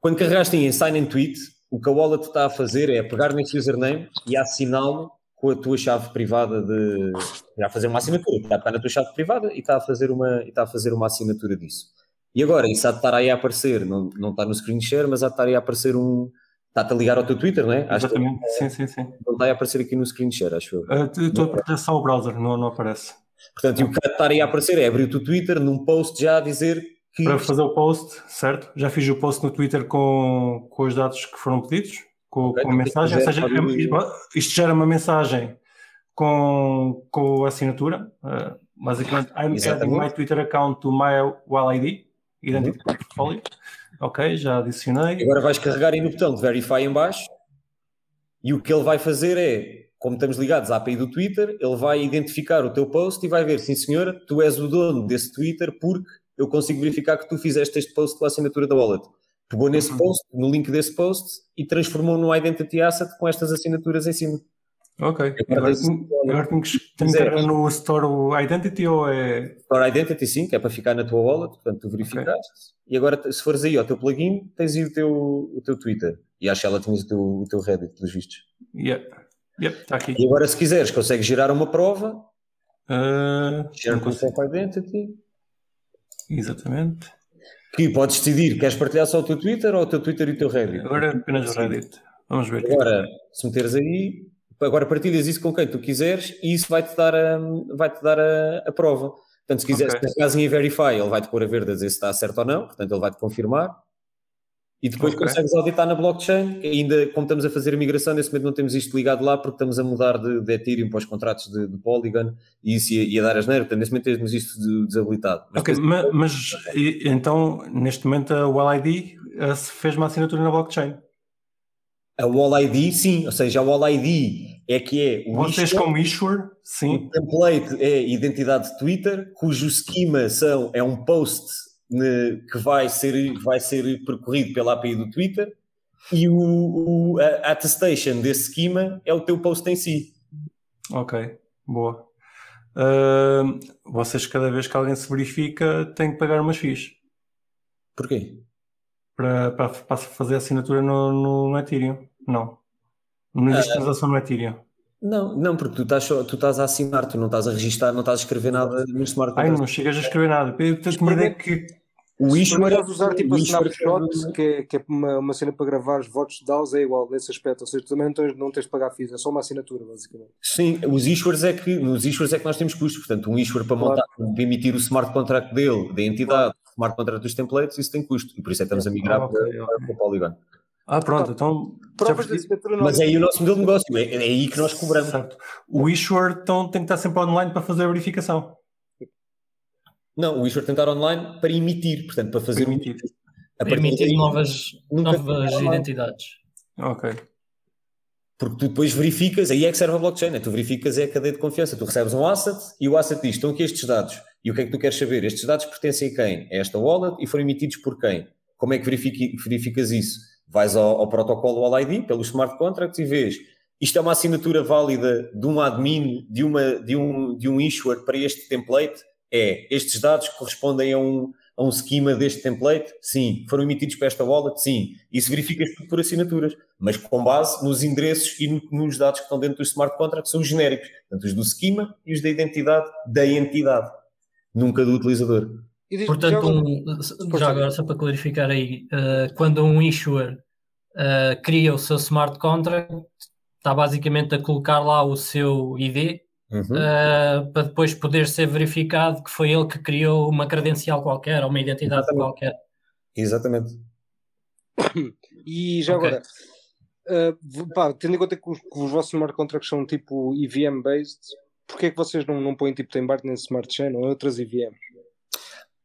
Quando carregaste em sign in tweet, o que a wallet está a fazer é pegar nesse username e assiná-lo com a tua chave privada de. Está a fazer uma assinatura, está na tua chave privada e está a fazer uma, e está a fazer uma assinatura disso. E agora, isso há de estar aí a aparecer, não, não está no screen share, mas há de estar aí a aparecer um. Está-te a ligar ao teu Twitter, não é? Acho que Exatamente, sim, sim, sim. não está aí a aparecer aqui no screen share, acho eu. Uh, Estou a partilhar só o browser, não, não aparece. Portanto, e o que há de estar aí a aparecer é abrir o teu Twitter num post já a dizer que. Para fazer o post, certo? Já fiz o post no Twitter com, com os dados que foram pedidos, com, com a então, mensagem. Ou quiser, seja, isto gera uma mensagem com, com a assinatura. Uh, basicamente, I'm adding Exatamente. my Twitter account to my WildID, Identity Uhum. Portfolio. Ok, já adicionei. Agora vais carregar aí no botão de Verify em baixo e o que ele vai fazer é, como estamos ligados à API do Twitter, ele vai identificar o teu post e vai ver, sim senhora, tu és o dono desse Twitter porque eu consigo verificar que tu fizeste este post com a assinatura da wallet. Pegou nesse Uhum. post, no link desse post e transformou num Identity Asset com estas assinaturas em cima. Ok. Agora tenho que, carregar no Store o Identity ou é. Store Identity sim, que é para ficar na tua wallet, portanto tu verificaste. E agora, se fores aí ao teu plugin, tens aí o teu, o teu Twitter. E acho que ela tinha o teu, o teu Reddit, pelos vistos. Yep, yep, está aqui. E agora, se quiseres, consegues gerar uma prova, Uh, share proof of identity, Exatamente. Que podes decidir, queres partilhar só o teu Twitter ou o teu Twitter e o teu Reddit. Agora é apenas o Reddit. Vamos ver. Agora, se meteres aí, agora partilhas isso com quem tu quiseres e isso vai-te dar, a, vai-te dar a, a prova. Portanto, se quiseres, Ok. se em Verify, ele vai-te pôr a verde a dizer se está certo ou não, portanto, ele vai-te confirmar. E depois Ok. consegues auditar na blockchain, ainda como estamos a fazer a migração, nesse momento não temos isto ligado lá porque estamos a mudar de, de Ethereum para os contratos de, de Polygon e isso ia, ia dar asneira, portanto nesse momento temos isto de- desabilitado. Mas Ok, mas e- então, neste momento, a WellID eh, se fez uma assinatura na blockchain. A Wall ID, sim, ou seja, a Wall ID é que é o Vocês, issuer, como issuer, sim. o template é identidade de Twitter, cujo schema são, é um post que vai ser, vai ser percorrido pela API do Twitter e o, o- a attestation desse schema é o teu post em si. Ok, boa. Uh, vocês, cada vez que alguém se verifica, têm que pagar umas FIIs Porquê? para, para, para fazer assinatura no, no, no Ethereum. Não. Não existe Ah. transação no Ethereum. Não, não, porque tu estás, tu estás a assinar, tu não estás a registar, não estás a escrever nada no smart Ai, contract. não chegas a escrever nada. Eu eu tinha ideia que. O issuer Mas usar tipo a snapshot, que é, que é uma, uma cena para gravar os votos de DAOs, é igual nesse aspecto. Ou seja, tu também não tens, não tens de pagar FIIs, é só uma assinatura, basicamente. Sim, os issuers é que, nos issuers é que nós temos custos. Portanto, um issuer para Claro. montar, para emitir o smart contract dele, da entidade, o smart contract dos templates, isso tem custo. E por isso é que estamos a migrar Ah, ok, para, para o Polygon. Ah, pronto, então. não Mas é aí o nosso modelo de negócio, é, é aí que nós cobramos. Certo. O issuer então, tem que estar sempre online para fazer a verificação. Não, o issuer tem que estar online para emitir, portanto, para fazer Emitir. A partir Emitir daí, novas, novas identidades. Ok. Porque tu depois verificas, aí é que serve a blockchain, né? tu verificas é a cadeia de confiança. Tu recebes um asset e o asset diz: estão aqui estes dados. E o que é que tu queres saber? Estes dados pertencem a quem? A esta wallet e foram emitidos por quem? Como é que verifique- verificas isso? Vais ao, ao protocolo All ID, pelos smart contracts, e vês isto é uma assinatura válida de um admin, de, uma, de, um, de um issuer para este template? É. Estes dados correspondem a um, a um schema deste template? Sim. Foram emitidos para esta wallet? Sim. Isso verifica-se tudo por assinaturas, mas com base nos endereços e no- nos dados que estão dentro do smart contract, são os genéricos. Portanto, os do schema e os da identidade da entidade, nunca do utilizador. E Portanto, um, já agora, só para clarificar aí, eh, quando um issuer eh, cria o seu smart contract, está basicamente a colocar lá o seu ID Uhum. eh, para depois poder ser verificado que foi ele que criou uma credencial qualquer ou uma identidade Exatamente. qualquer. Exatamente. E já Ok. agora, uh, pá, tendo em conta que os, que os vossos smart contracts são tipo EVM-based, porquê é que vocês não, não põem tipo tem Binance Smart Chain ou outras EVMs?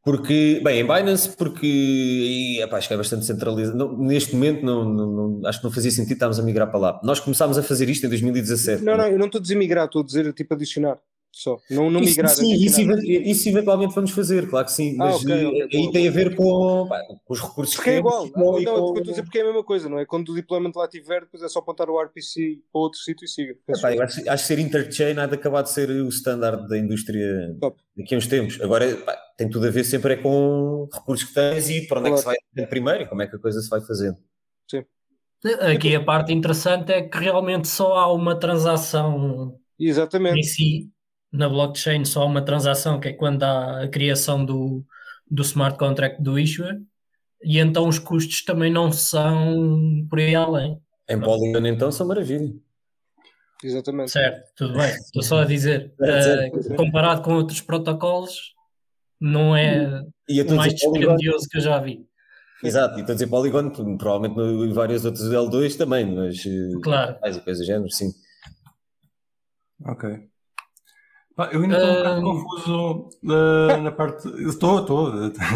Porque, bem, em Binance, porque e, epá, acho que é bastante centralizado. Não, neste momento, não, não- acho que não fazia sentido estarmos a migrar para lá. Nós começámos a fazer isto em 2017. Não, não, eu não estou a dizer migrar, estou a dizer tipo adicionar. Só. Não, não migrar. Sim, isso, isso, eventualmente vamos fazer, claro que sim. Ah, mas okay, okay, eh, aí tem a ver com, pá, com os recursos porque que é igual. Não, não, com... eu dizer porque é a mesma coisa, não é? Quando o deployment lá estiver, depois é só apontar o RPC para outro sítio e siga. É, pá, acho, acho que ser interchain há de acabar de ser o standard da indústria Top. daqui a uns tempos. Agora pá, tem tudo a ver sempre é com recursos que tens e para onde claro. é que se vai primeiro e como é que a coisa se vai fazendo. Sim. Aqui a parte interessante é que realmente só há uma transação Exatamente. em si na blockchain só uma transação, que é quando há a criação do, do smart contract do issuer, e então os custos também não são por aí além. Em Polygon então são maravilha. Exatamente. Certo, tudo bem. Estou só a dizer, uh, comparado com outros protocolos, não é o mais dispendioso que eu já vi. Exato, e estou a dizer Polygon, provavelmente no, vários outros L2 também, mas eh, claro. mais coisa do género, sim. Ok. Eu ainda estou um bocado confuso uh, na parte. Estou, estou.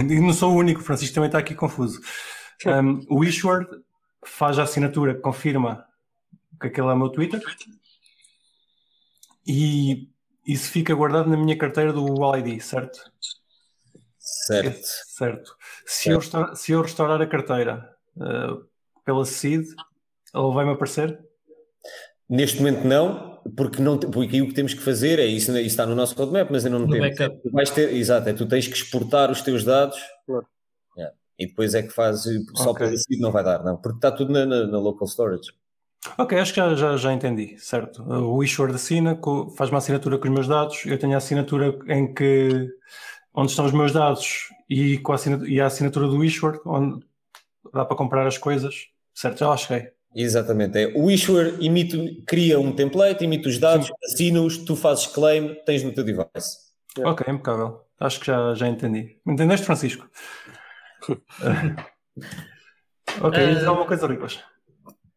E não sou o único, o Francisco também está aqui confuso. Um, o issuer faz a assinatura, confirma que aquele é o meu Twitter e isso fica guardado na minha carteira do ID, certo? Certo. certo. Se, certo. Eu, restaurar, se eu restaurar a carteira uh, pela SID, ele vai-me aparecer? Neste momento não, porque, não, porque aí o que temos que fazer é isso, isso está no nosso roadmap, mas ainda não no temos. Tu vais ter, exato, é tu tens que exportar os teus dados claro. yeah, e depois é que faz só okay. pelo não vai dar, não, porque está tudo na, na, na, local storage. Ok, acho que já, já, já entendi, certo. O issuer assina, faz uma assinatura com os meus dados, eu tenho a assinatura em que onde estão os meus dados e, com a assinatura, e a assinatura do issuer, onde dá para comprar as coisas, certo? Já lá cheguei. Exatamente, é. O issuer emite, cria um template, emite os dados, assina-os, tu fazes claim, tens no teu device. Yeah. Ok, impecável. Acho que já, já entendi. Entendeste, Francisco? ok, uh, alguma coisa, Ricos?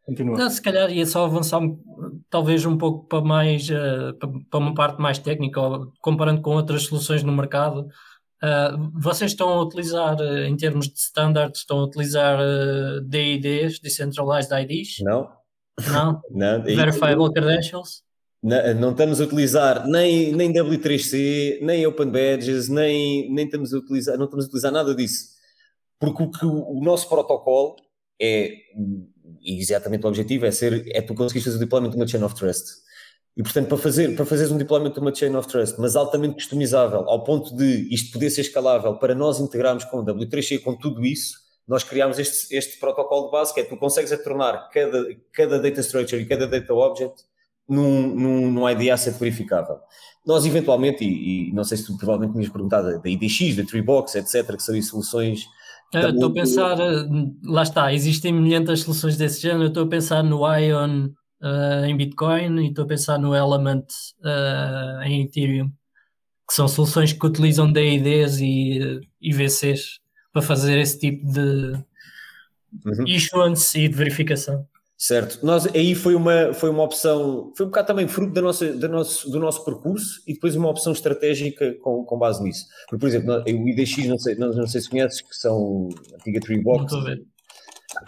Continua. Não, se calhar ia só avançar talvez um pouco para mais uh, para uma parte mais técnica, comparando com outras soluções no mercado. Uh, vocês estão a utilizar, uh, em termos de standards, estão a utilizar uh, DIDs, Decentralized IDs? Não. Não? não. Verifiable Credentials? Não, não, estamos a utilizar nem, nem W3C, nem Open Badges, nem, nem estamos a utilizar, não estamos a utilizar nada disso. Porque o que o, o nosso protocolo é, exatamente o objetivo é ser, é tu conseguires fazer o deployment de uma Chain of Trust. E, portanto, para, fazer, para fazeres um deployment de uma chain of trust, mas altamente customizável, ao ponto de isto poder ser escalável para nós integrarmos com o W3C, com tudo isso, nós criámos este, este protocolo de base, que é tu consegues a tornar cada, cada data structure e cada data object num, num, num ID asset verificável. Nós, eventualmente, e, e não sei se tu provavelmente tinhas perguntado da IDX, da Treebox, etc., que são soluções ah, estou a pensar, ah, lá está, existem milhares de soluções desse género. Estou a pensar no Ion uh, em Bitcoin e estou a pensar no Element uh, em Ethereum, que são soluções que utilizam DIDs e IVCs para fazer esse tipo de uhum. issuance e de verificação. Certo, nós aí foi uma, foi uma opção, foi um bocado também fruto da nossa, da nosso, do nosso percurso e depois uma opção estratégica com, com base nisso. Porque, por exemplo, o IDX, não sei, não, não sei se conheces, que são antiga Treebox,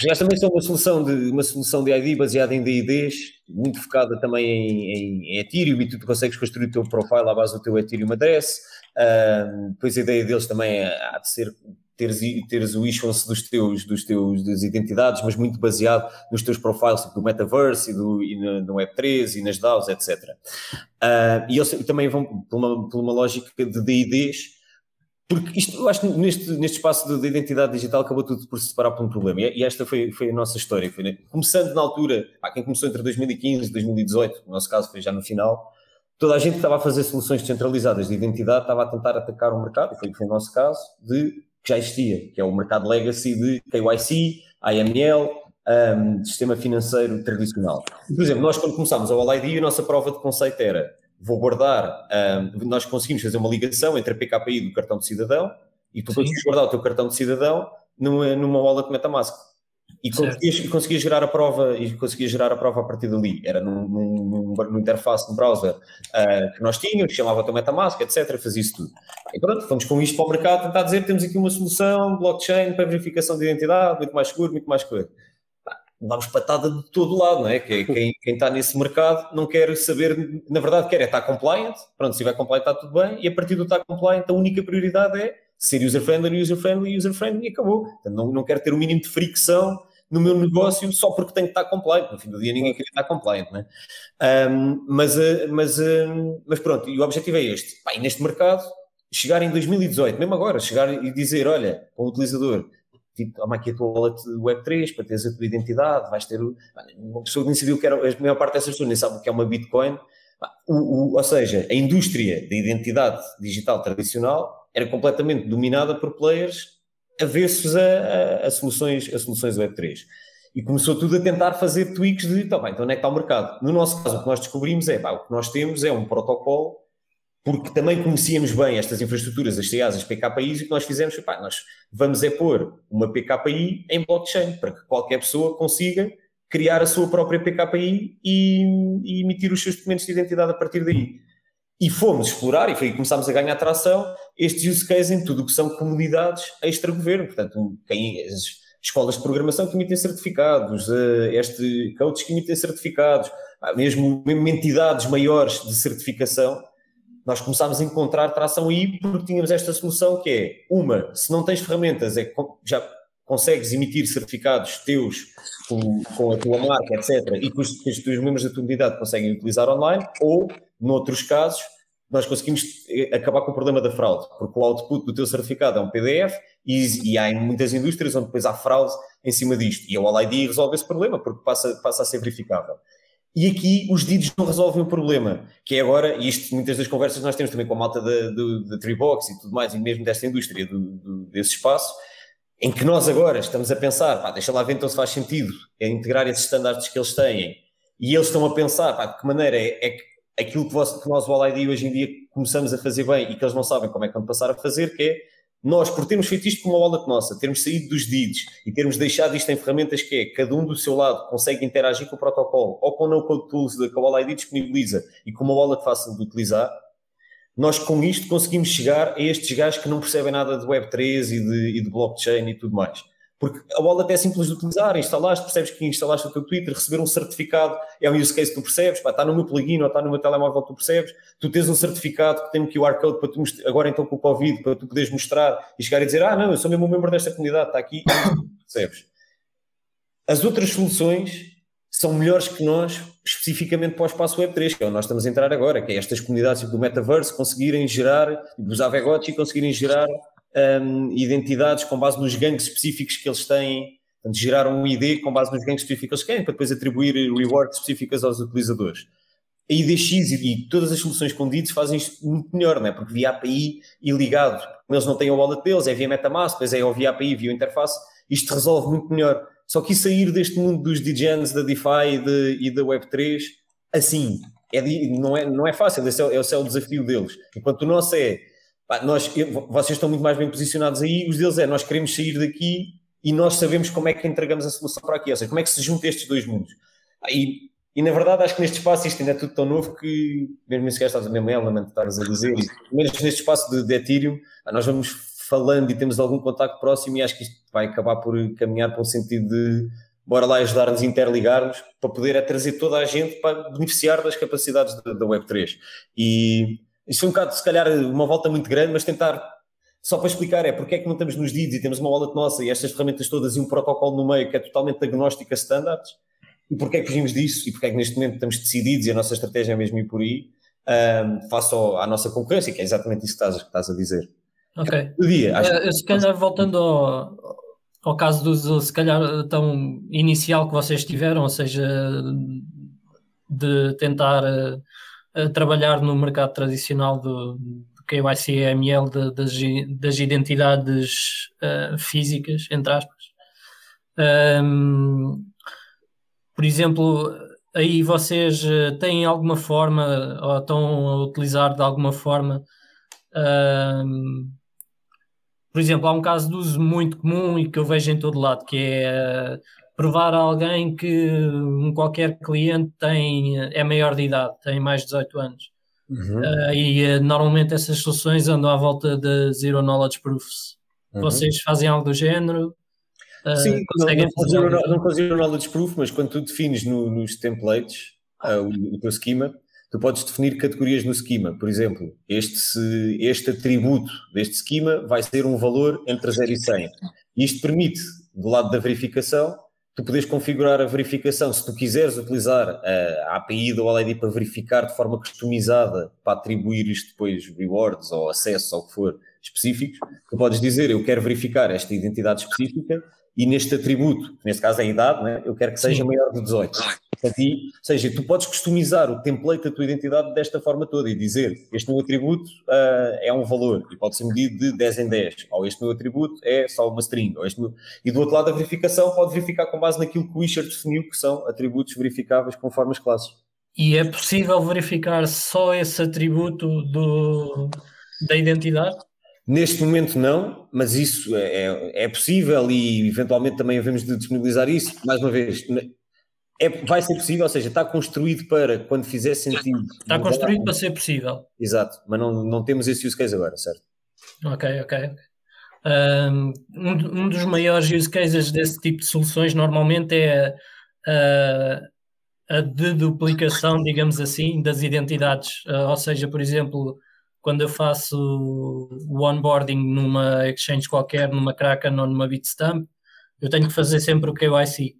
já também são uma solução de uma solução de ID baseada em DIDs, muito focada também em, em, Ethereum e tu consegues construir o teu profile à base do teu Ethereum address. Uh, depois a ideia deles também é, há de ser teres, teres o issuance dos teus, dos teus das identidades, mas muito baseado nos teus profiles tipo do Metaverse e, do, e no, no Web3 e nas DAOs, etc. Uh, e eles também vão por uma, por uma lógica de DIDs porque isto, eu acho que neste, neste espaço de, identidade digital acabou tudo por se separar por um problema. E, e esta foi, foi a nossa história. Foi, né? Começando na altura, pá, quem começou entre 2015 e 2018, no nosso caso foi já no final, toda a gente estava a fazer soluções descentralizadas de identidade estava a tentar atacar o mercado, foi, foi o nosso caso, de, que já existia, que é o mercado legacy de KYC, AML, um, sistema financeiro tradicional. Por exemplo, nós quando começámos ao LID, a nossa prova de conceito era vou guardar, um, nós conseguimos fazer uma ligação entre a PKI do cartão de cidadão e tu consegues guardar o teu cartão de cidadão numa, numa wallet MetaMask. E conseguias, e conseguias gerar a prova e conseguias gerar a prova a partir dali. Era num, num, num interface no browser uh, que nós tínhamos, que chamava o MetaMask, etc. Fazia isso tudo. E pronto, fomos com isto para o mercado tentar dizer temos aqui uma solução, blockchain para verificação de identidade, muito mais seguro, muito mais coisa. Levámos patada de todo lado, não é? Que, quem, quem está nesse mercado não quer saber, na verdade, quer é estar compliant, pronto, se estiver compliant está tudo bem, e a partir do estar compliant, a única prioridade é ser user-friendly, user-friendly, user-friendly e acabou. Não, não quero ter o um mínimo de fricção no meu negócio só porque tenho que estar compliant. No fim do dia ninguém quer estar compliant, não é? Um, mas, eh, mas, um, mas pronto, e o objetivo é este. Pá, neste mercado, chegar em 2018, mesmo agora, chegar e dizer, olha, para utilizador, tipo, toma aqui a tua wallet Web3 para teres a tua identidade, vais ter... Uma pessoa que nem sabia o que era, a maior parte dessas pessoas nem sabe o que é uma Bitcoin. O, o, ou seja, a indústria da identidade digital tradicional era completamente dominada por players avessos a, a, a, soluções, a soluções Web3. E começou tudo a tentar fazer tweaks de, tá bem, então onde é que está o mercado? No nosso caso, o que nós descobrimos é, pá, o que nós temos é um protocolo, porque também conhecíamos bem estas infraestruturas, as CAs, as PKIs, e o que nós fizemos foi, pá, nós vamos é pôr uma PKI em blockchain, para que qualquer pessoa consiga criar a sua própria PKI e, e emitir os seus documentos de identidade a partir daí. E fomos explorar, e foi aí que começámos a ganhar tração, estes use cases em tudo o que são comunidades extra-governo. Portanto, quem, as escolas de programação que emitem certificados, eh, este coaches que emitem certificados, mesmo, mesmo entidades maiores de certificação, nós começámos a encontrar tração aí porque tínhamos esta solução que é, uma, se não tens ferramentas, é já consegues emitir certificados teus com, com a tua marca, etc., e que os, que os teus membros da tua unidade conseguem utilizar online, ou, noutros casos, nós conseguimos eh, acabar com o problema da fraude, porque o output do teu certificado é um PDF e, e há muitas indústrias onde depois há fraude em cima disto. E a OLID resolve esse problema, porque passa, passa a ser verificável. E aqui os DIDs não resolvem o problema, que é agora, e isto muitas das conversas nós temos também com a malta da, da Treebox e tudo mais, e mesmo desta indústria, do, do, desse espaço, em que nós agora estamos a pensar, pá, deixa lá ver então se faz sentido é integrar esses estándares que eles têm, e eles estão a pensar, pá, de que maneira é, é que aquilo que, vos, que nós, o All ID, hoje em dia começamos a fazer bem e que eles não sabem como é que vão passar a fazer, que é nós, por termos feito isto com uma wallet nossa, termos saído dos DIDs e termos deixado isto em ferramentas que é cada um do seu lado consegue interagir com o protocolo ou com o no-code tools que a All ID disponibiliza e com uma wallet fácil de utilizar, nós com isto conseguimos chegar a estes gajos que não percebem nada de Web3 e de, e de blockchain e tudo mais. Porque a wallet é simples de utilizar, instalaste, percebes que instalaste o teu Twitter, receber um certificado é um use case que tu percebes, pá, está no meu plugin ou está no meu telemóvel tu percebes, tu tens um certificado que tem um QR Code para tu agora então com o Covid, para tu poderes mostrar e chegar e dizer, ah não, eu sou mesmo um membro desta comunidade, está aqui, percebes? As outras soluções são melhores que nós, especificamente para o espaço Web3, que é onde nós estamos a entrar agora, que é estas comunidades tipo do Metaverse conseguirem gerar, tipo os Avegots, conseguirem gerar um, identidades com base nos gangues específicos que eles têm, portanto, gerar um ID com base nos gangues específicos que eles têm, para depois atribuir rewards específicas aos utilizadores. A IDX e, todas as soluções com fazem isto muito melhor, né? porque via API e ligado, eles não têm o wallet deles, é via MetaMask, depois é via API, via interface, isto resolve muito melhor só que sair deste mundo dos DJs, da DeFi e, de, e da Web3, assim, é, não, é, não é fácil, esse é, esse é o desafio deles. Enquanto o nosso é, nós, vocês estão muito mais bem posicionados aí, os deles é, nós queremos sair daqui e nós sabemos como é que entregamos a solução para aqui, ou seja, como é que se junta estes dois mundos. E, e na verdade acho que neste espaço isto ainda é tudo tão novo que, mesmo se estás a mesmo ela, estás a dizer, mesmo neste espaço de, de Ethereum, nós vamos falando e temos algum contacto próximo e acho que isto vai acabar por caminhar para um sentido de bora lá ajudar-nos a interligar-nos para poder é trazer toda a gente para beneficiar das capacidades da, da Web3. E isso foi um bocado, se calhar, uma volta muito grande, mas tentar só para explicar é porque é que não estamos nos DIDs e temos uma wallet nossa e estas ferramentas todas e um protocolo no meio que é totalmente agnóstico a standards e porque é que fugimos disso e porque é que neste momento estamos decididos e a nossa estratégia é mesmo ir por aí um, face à nossa concorrência, que é exatamente isso que estás, que estás a dizer. Ok. Dia, acho uh, se calhar voltando ao, ao caso do, se calhar, tão inicial que vocês tiveram, ou seja, de tentar uh, trabalhar no mercado tradicional do, do KYC e AML de, das, das identidades uh, físicas, entre aspas. Um, por exemplo, aí vocês têm alguma forma ou estão a utilizar de alguma forma um, por exemplo, há um caso de uso muito comum e que eu vejo em todo lado, que é provar a alguém que um qualquer cliente tem, é maior de idade, tem mais de 18 anos. Uhum. Uh, e uh, normalmente essas soluções andam à volta de Zero Knowledge Proofs. Uhum. Vocês fazem algo do género? uh, Sim, conseguem não, fazer. Não, não fazer o knowledge proof, mas quando tu defines no, nos templates uh, o, o teu schema, tu podes definir categorias no schema. Por exemplo, este, este atributo deste schema vai ser um valor entre 0 e 100. Isto permite, do lado da verificação, tu podes configurar a verificação. Se tu quiseres utilizar a API do OLED para verificar de forma customizada, para atribuir isto depois rewards ou acesso ou o que for específicos, tu podes dizer eu quero verificar esta identidade específica e neste atributo, neste caso é a idade, né, eu quero que seja Sim. maior de 18. Portanto, ou seja, tu podes customizar o template da tua identidade desta forma toda e dizer este meu atributo uh, é um valor e pode ser medido de 10 em 10, ou este meu atributo é só uma string, ou este meu... e do outro lado a verificação pode verificar com base naquilo que o Wisher definiu que são atributos verificáveis conforme as classes. E é possível verificar só esse atributo do, da identidade? Neste momento não, mas isso é, é, é possível e eventualmente também havemos de disponibilizar isso. Mais uma vez, é, vai ser possível, ou seja, está construído para quando fizer sentido. Está construído para ser possível. Exato, mas não, não temos esse use case agora, certo? Ok, ok. Um, um dos maiores use cases desse tipo de soluções normalmente é a, a deduplicação, digamos assim, das identidades. Uh, ou seja, por exemplo, quando eu faço o onboarding numa exchange qualquer, numa Kraken ou numa Bitstamp, eu tenho que fazer sempre o KYC.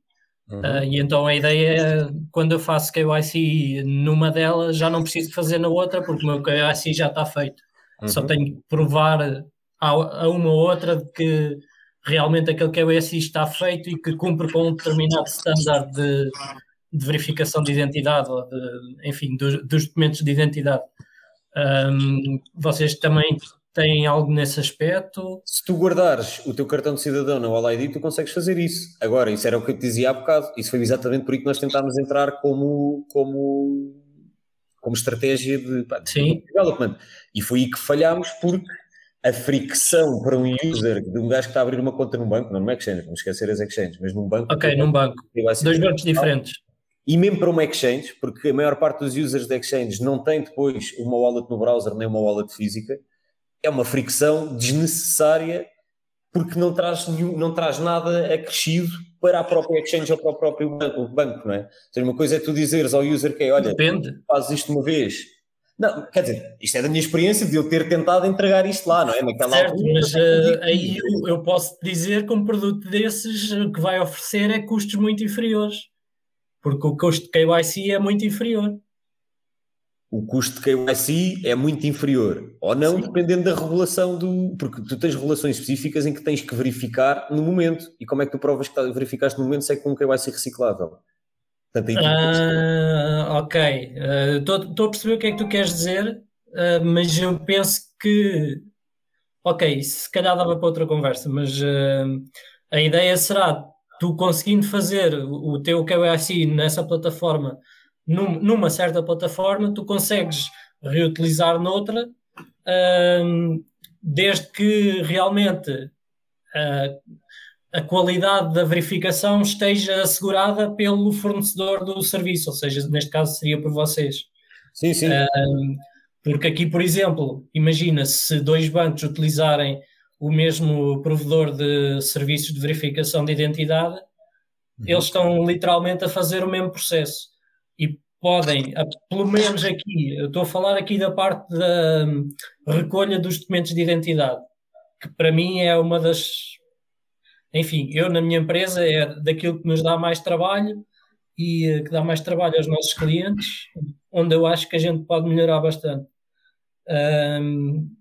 Uhum. Uh, e então a ideia é, quando eu faço KYC numa delas, já não preciso fazer na outra, porque o meu KYC já está feito. Uhum. Só tenho que provar a, a uma ou outra de que realmente aquele KYC está feito e que cumpre com um determinado standard de, de verificação de identidade, ou de, enfim, dos, dos documentos de identidade. Um, vocês também têm algo nesse aspecto? Se tu guardares o teu cartão de cidadão na All ID, tu consegues fazer isso. Agora, isso era o que eu te dizia há bocado. Isso foi exatamente por isso que nós tentámos entrar como, como, como estratégia de, pá, de development. E foi aí que falhámos porque a fricção para um user de um gajo que está a abrir uma conta num banco, não numa exchange, vamos esquecer as exchanges, mas num banco. Ok, num banco. Dois bancos diferentes e mesmo para uma exchange, porque a maior parte dos users de exchange não tem depois uma wallet no browser nem uma wallet física, é uma fricção desnecessária porque não traz, nenhum, não traz nada acrescido para a própria exchange ou para o próprio banco, não é? Ou seja, uma coisa é tu dizeres ao user que é, olha, Depende. fazes isto uma vez. Não, quer dizer, isto é da minha experiência de eu ter tentado entregar isto lá, não é? Naquela certo, altura, mas uh, aí eu, eu posso dizer que um produto desses o que vai oferecer é custos muito inferiores porque o custo de KYC é muito inferior. O custo de KYC é muito inferior, ou não, Sim. dependendo da regulação do. Porque tu tens regulações específicas em que tens que verificar no momento. E como é que tu provas que verificaste no momento se é com um KYC reciclável? Portanto, ah, ok, estou uh, a perceber o que é que tu queres dizer, uh, mas eu penso que. Ok, se calhar dava para outra conversa, mas uh, a ideia será tu conseguindo fazer o teu KYC nessa plataforma, num, numa certa plataforma, tu consegues reutilizar noutra, um, desde que realmente uh, a qualidade da verificação esteja assegurada pelo fornecedor do serviço, ou seja, neste caso seria por vocês. Sim, sim. Porque aqui, por exemplo, imagina se dois bancos utilizarem o mesmo provedor de serviços de verificação de identidade, uhum. eles estão literalmente a fazer o mesmo processo. E podem, pelo menos aqui, eu estou a falar aqui da parte da hum, recolha dos documentos de identidade, que para mim é uma das. Enfim, eu na minha empresa é daquilo que nos dá mais trabalho e eh, que dá mais trabalho aos nossos clientes, onde eu acho que a gente pode melhorar bastante. Um,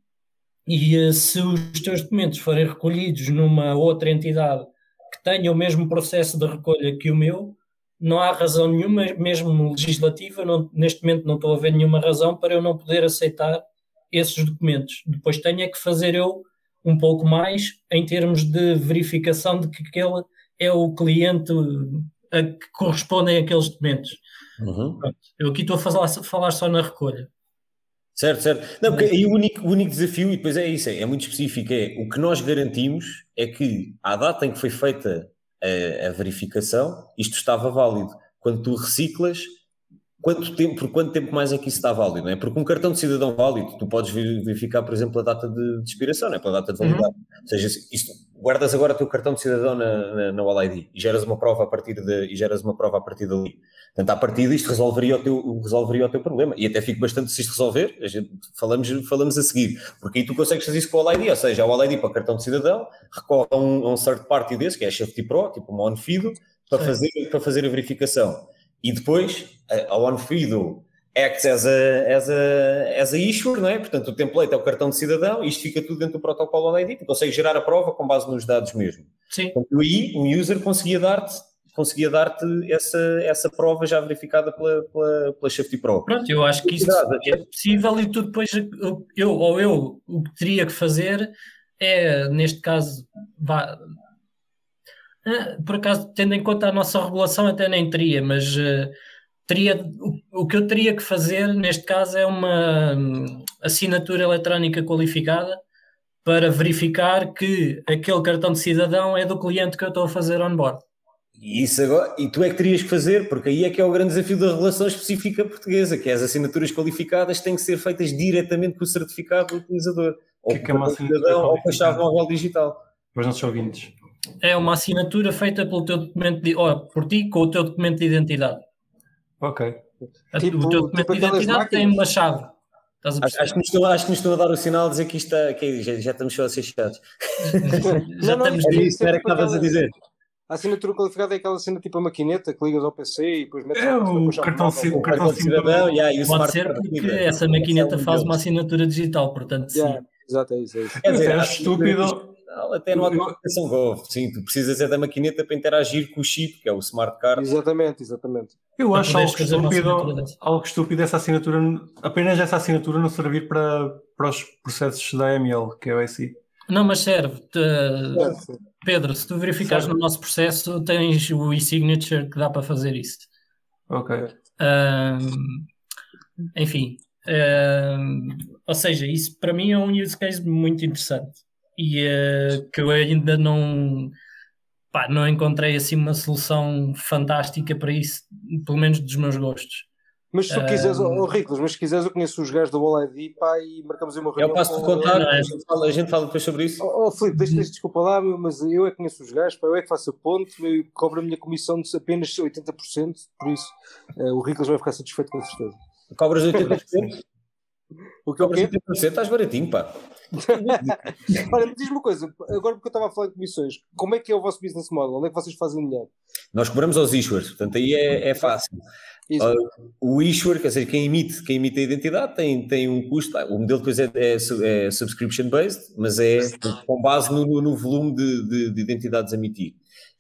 e eh, se os teus documentos forem recolhidos numa outra entidade que tenha o mesmo processo de recolha que o meu, não há razão nenhuma, mesmo legislativa, não, neste momento não estou a ver nenhuma razão para eu não poder aceitar esses documentos. Depois tenho é que fazer eu um pouco mais em termos de verificação de que aquele é o cliente a que correspondem aqueles documentos. Uhum. Eu aqui estou a falar, falar só na recolha. Certo, certo. Não, porque aí o único, o único desafio, e depois é isso, é, é, muito específico, é o que nós garantimos é que à data em que foi feita a, a verificação, isto estava válido. Quando tu reciclas, quanto tempo, por quanto tempo mais é que isso está válido? Não é? Porque um cartão de cidadão válido, tu podes verificar, por exemplo, a data de, de expiração, não é? pela data de validade. Uhum. Ou seja, isto, guardas agora o teu cartão de cidadão na, na, na OLID e geras uma prova a partir de, e geras uma prova a partir dali. Portanto, a partir disto resolveria o teu, resolveria o teu problema. E até fico bastante se isto resolver, a gente, falamos, falamos a seguir. Porque aí tu consegues fazer isso com o OLID, ou seja, o OLID para o cartão de cidadão, recorre a um, a um third party desse, que é a Safety Pro, tipo uma OnFido, para fazer, para fazer a verificação. E depois, a OnFido acts as a, as, a, as a issuer, não é? Portanto, o template é o cartão de cidadão, isto fica tudo dentro do protocolo OLID, tu consegues gerar a prova com base nos dados mesmo. Sim. Portanto, aí um user conseguia dar-te conseguia dar-te essa, essa prova já verificada pela, pela, pela Safety Pro. Pronto, eu acho que isso é possível e tu depois, eu ou eu, o que teria que fazer é, neste caso, vá, eh, por acaso, tendo em conta a nossa regulação, até nem teria, mas uh, teria, o, o, que eu teria que fazer neste caso é uma um, assinatura eletrónica qualificada para verificar que aquele cartão de cidadão é do cliente que eu estou a fazer on-board. E, isso agora, e tu é que terias que fazer, porque aí é que é o grande desafio da relação específica portuguesa, que é as assinaturas qualificadas têm que ser feitas diretamente com o certificado do utilizador, ou que, que é uma cidadão, ou com a chave móvel digital. Para os nossos ouvintes. É uma assinatura feita pelo teu documento de, oh, por ti com o teu documento de identidade. Ok. Tipo, o teu documento tipo de identidade tem uma chave. Acho, acho, que estão, acho, que nos estão, a dar o sinal de dizer que isto está, que já, já estamos só a ser chatos. já não, estamos. Não, é isso, era que estavas a dizer. A assinatura qualificada é aquela cena tipo a maquineta que ligas ao PC e depois metes é, o cartão, o cartão cidadão. Yeah, e o Pode ser porque essa maquineta faz uma assinatura digital, portanto, yeah, sim. Exato, é isso. É, isso. é, dizer, é estúpido. Até no aplicação Go, sim, tu precisas é da maquineta para interagir com o chip, que é o smart card. Exatamente, exatamente. Eu acho algo estúpido, algo estúpido essa assinatura, apenas essa assinatura não servir para, para os processos da AML, que é o IC. Não, mas serve. Pedro, se tu verificares no nosso processo, tens o e-signature que dá para fazer isso. Ok. enfim, ou seja, isso para mim é um use case muito interessante e uh, que eu ainda não, pá, não encontrei assim uma solução fantástica para isso, pelo menos dos meus gostos. Mas se tu quiseres, oh, Riclas, mas se quiseres, eu conheço os gajos da Wall ID pá, e marcamos uma reunião. Eu passo-te contar, a, gente fala, a gente fala depois sobre isso. Oh, oh Filipe, deixa, deixa desculpa lá, mas eu é que conheço os gajos, pá, eu é que faço a ponte, eu cobro a minha comissão de apenas 80%, por isso uh, o Riclas vai ficar satisfeito com certeza. Cobras 80%? o que é quê? 80% estás baratinho, pá. Olha, diz-me uma coisa, agora porque eu estava a falar de comissões, como é que é o vosso business model? Onde é que vocês fazem dinheiro? Nós cobramos aos issuers, portanto aí é, é fácil. Uh, o issuer, quer dizer, quem emite, quem emite a identidade tem, tem um custo, o modelo depois é, é, é subscription based, mas é com base no, no volume de, de, de, identidades a emitir.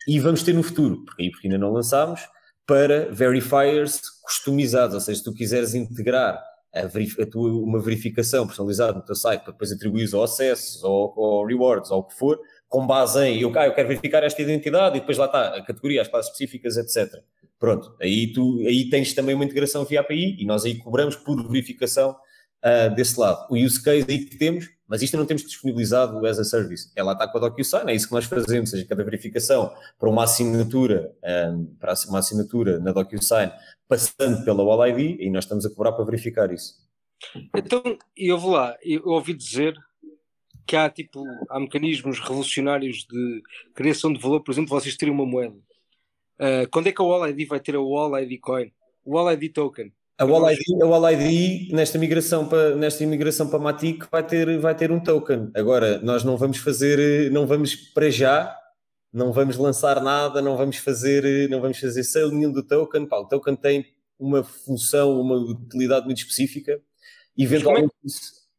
E vamos ter no futuro, porque aí porque ainda não lançámos, para verifiers customizados, ou seja, se tu quiseres integrar a verif a tua, uma verificação personalizada no teu site para depois atribuir ou acessos ou, ou rewards ou o que for, com base em eu, ah, eu quero verificar esta identidade e depois lá está a categoria, as classes específicas, etc. Pronto, aí, tu, aí tens também uma integração via API e nós aí cobramos por verificação uh, desse lado. O use case aí que temos, mas isto não temos disponibilizado as a service. Ela está com a DocuSign, é isso que nós fazemos, ou seja, cada verificação para uma assinatura, um, para uma assinatura na DocuSign, passando pela Wall ID, e nós estamos a cobrar para verificar isso. Então, eu vou lá, eu ouvi dizer que há tipo, há mecanismos revolucionários de criação de valor, por exemplo, vocês terem uma moeda. Uh, quando é que a Wall ID vai ter a Wall ID Coin? O Wall ID Token? A Wall ID, a Wall ID nesta migração para nesta migração para Matic vai ter vai ter um token. Agora nós não vamos fazer não vamos para já não vamos lançar nada, não vamos fazer não vamos fazer sale nenhum do token. Pá, o token tem uma função, uma utilidade muito específica. Eventualmente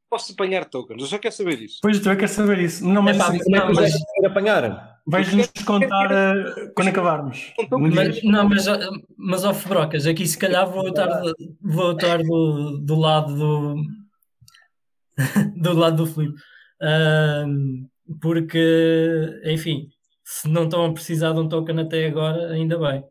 posso apanhar tokens, eu só quero saber isso. Pois tu é quer saber isso. Não, mas, é, pá, não, mas... apanhar. Vais-nos contar uh, quando acabarmos. Mas, não, mas, mas Febrocas, aqui se calhar vou estar, vou estar do, do lado do do lado do Filipe. Uh, porque, enfim, se não estão a precisar de um token até agora, ainda bem.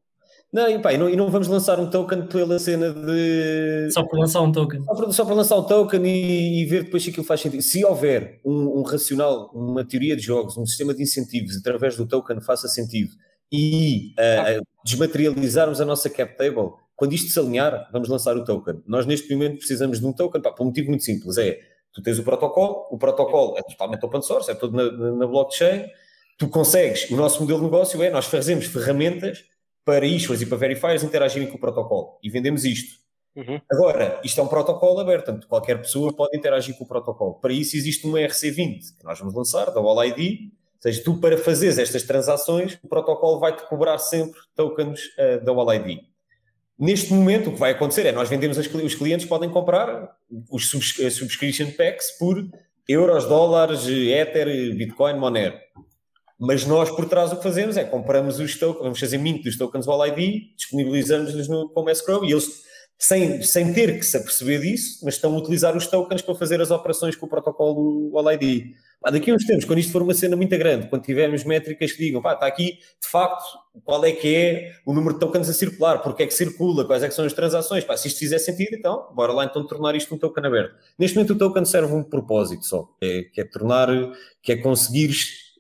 Não, e, pá, e, não, e não vamos lançar um token pela cena de. Só para lançar um token. Só para, só para lançar um token e, e, ver depois se aquilo faz sentido. Se houver um, um, racional, uma teoria de jogos, um sistema de incentivos através do token faça sentido e uh, desmaterializarmos a nossa cap table, quando isto se alinhar, vamos lançar o token. Nós neste momento precisamos de um token, pá, por um motivo muito simples: é tu tens o protocolo, o protocolo é totalmente open source, é todo na, na blockchain tu consegues, o nosso modelo de negócio é, nós fazemos ferramentas para issuers e para verifiers interagirem com o protocolo e vendemos isto. Uhum. Agora, isto é um protocolo aberto, portanto, qualquer pessoa pode interagir com o protocolo. Para isso existe uma RC20 que nós vamos lançar, da All ID, ou seja, tu para fazeres estas transações, o protocolo vai-te cobrar sempre tokens uh, da All ID. Neste momento, o que vai acontecer é nós vendemos, as, os clientes podem comprar os subs, subscription packs por euros, dólares, Ether, Bitcoin, Monero. Mas nós, por trás, o que fazemos é compramos os tokens, vamos fazer mint dos tokens All ID, disponibilizamos-los no, como escrow e eles, sem, sem ter que se aperceber disso, mas estão a utilizar os tokens para fazer as operações com o protocolo All ID. Daqui a uns tempos, quando isto for uma cena muito grande, quando tivermos métricas que digam, pá, está aqui, de facto, qual é que é o número de tokens a circular, porque é que circula, quais é que são as transações, pá, se isto fizer sentido, então, bora lá então tornar isto um token aberto. Neste momento o token serve um propósito só, é, que é tornar, que é conseguir,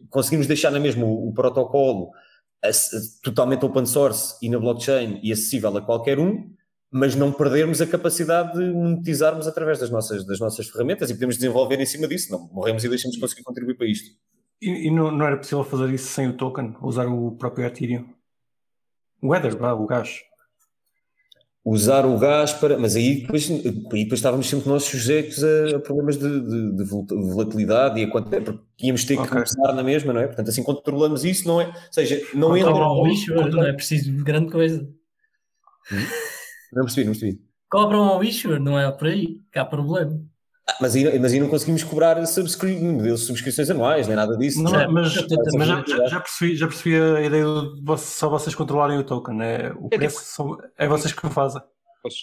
conseguirmos deixar na mesma o, o protocolo totalmente open source e na blockchain e acessível a qualquer um, mas não perdermos a capacidade de monetizarmos através das nossas, das nossas ferramentas e podemos desenvolver em cima disso. Não morremos e deixamos de conseguir contribuir para isto. E, e não, não, era possível fazer isso sem o token, usar o próprio Ethereum? O Ether, o gás. Usar o gás para. Mas aí depois, aí depois estávamos sempre nós sujeitos a, problemas de, de, de, volatilidade e a quanto tempo íamos ter que okay. começar na mesma, não é? Portanto, assim controlamos isso, não é? Ou seja, não entra. Não, lixo, não é preciso de grande coisa. Hum? Não percebi, não percebi. Cobram ao issuer, não é por aí que há problema. Mas, aí, mas aí não conseguimos cobrar subscri subscrições anuais, nem nada disso. Não, mas, mas já, já, já, percebi, já percebi a ideia de só vocês controlarem o token. É, o é preço são, é vocês que o fazem.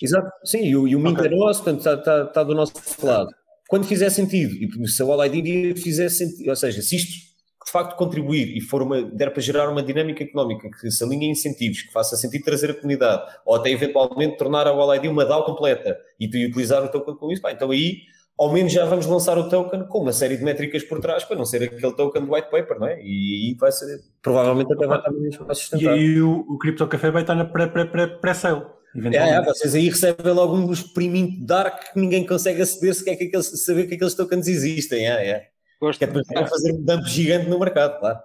Exato, sim, e o, e o Mint okay. é nosso, portanto está, está, está do nosso lado. Quando fizer sentido, e se a All ID fizer sentido, ou seja, se isto de facto contribuir e for uma, der para gerar uma dinâmica económica que se alinhe a incentivos, que faça sentido trazer a comunidade, ou até eventualmente tornar a OLID uma DAO completa e tu utilizar o token com isso, pá, então aí ao menos já vamos lançar o token com uma série de métricas por trás para não ser aquele token do white paper, não é? E aí vai ser, provavelmente até vai estar mais sustentável. E aí o, o Crypto Café vai estar na pré-sale. É, é, vocês aí recebem logo um experimento dark que ninguém consegue aceder se quer que aqueles, saber que aqueles tokens existem. É, é. Gosto. Que é para fazer um dump gigante no mercado, claro.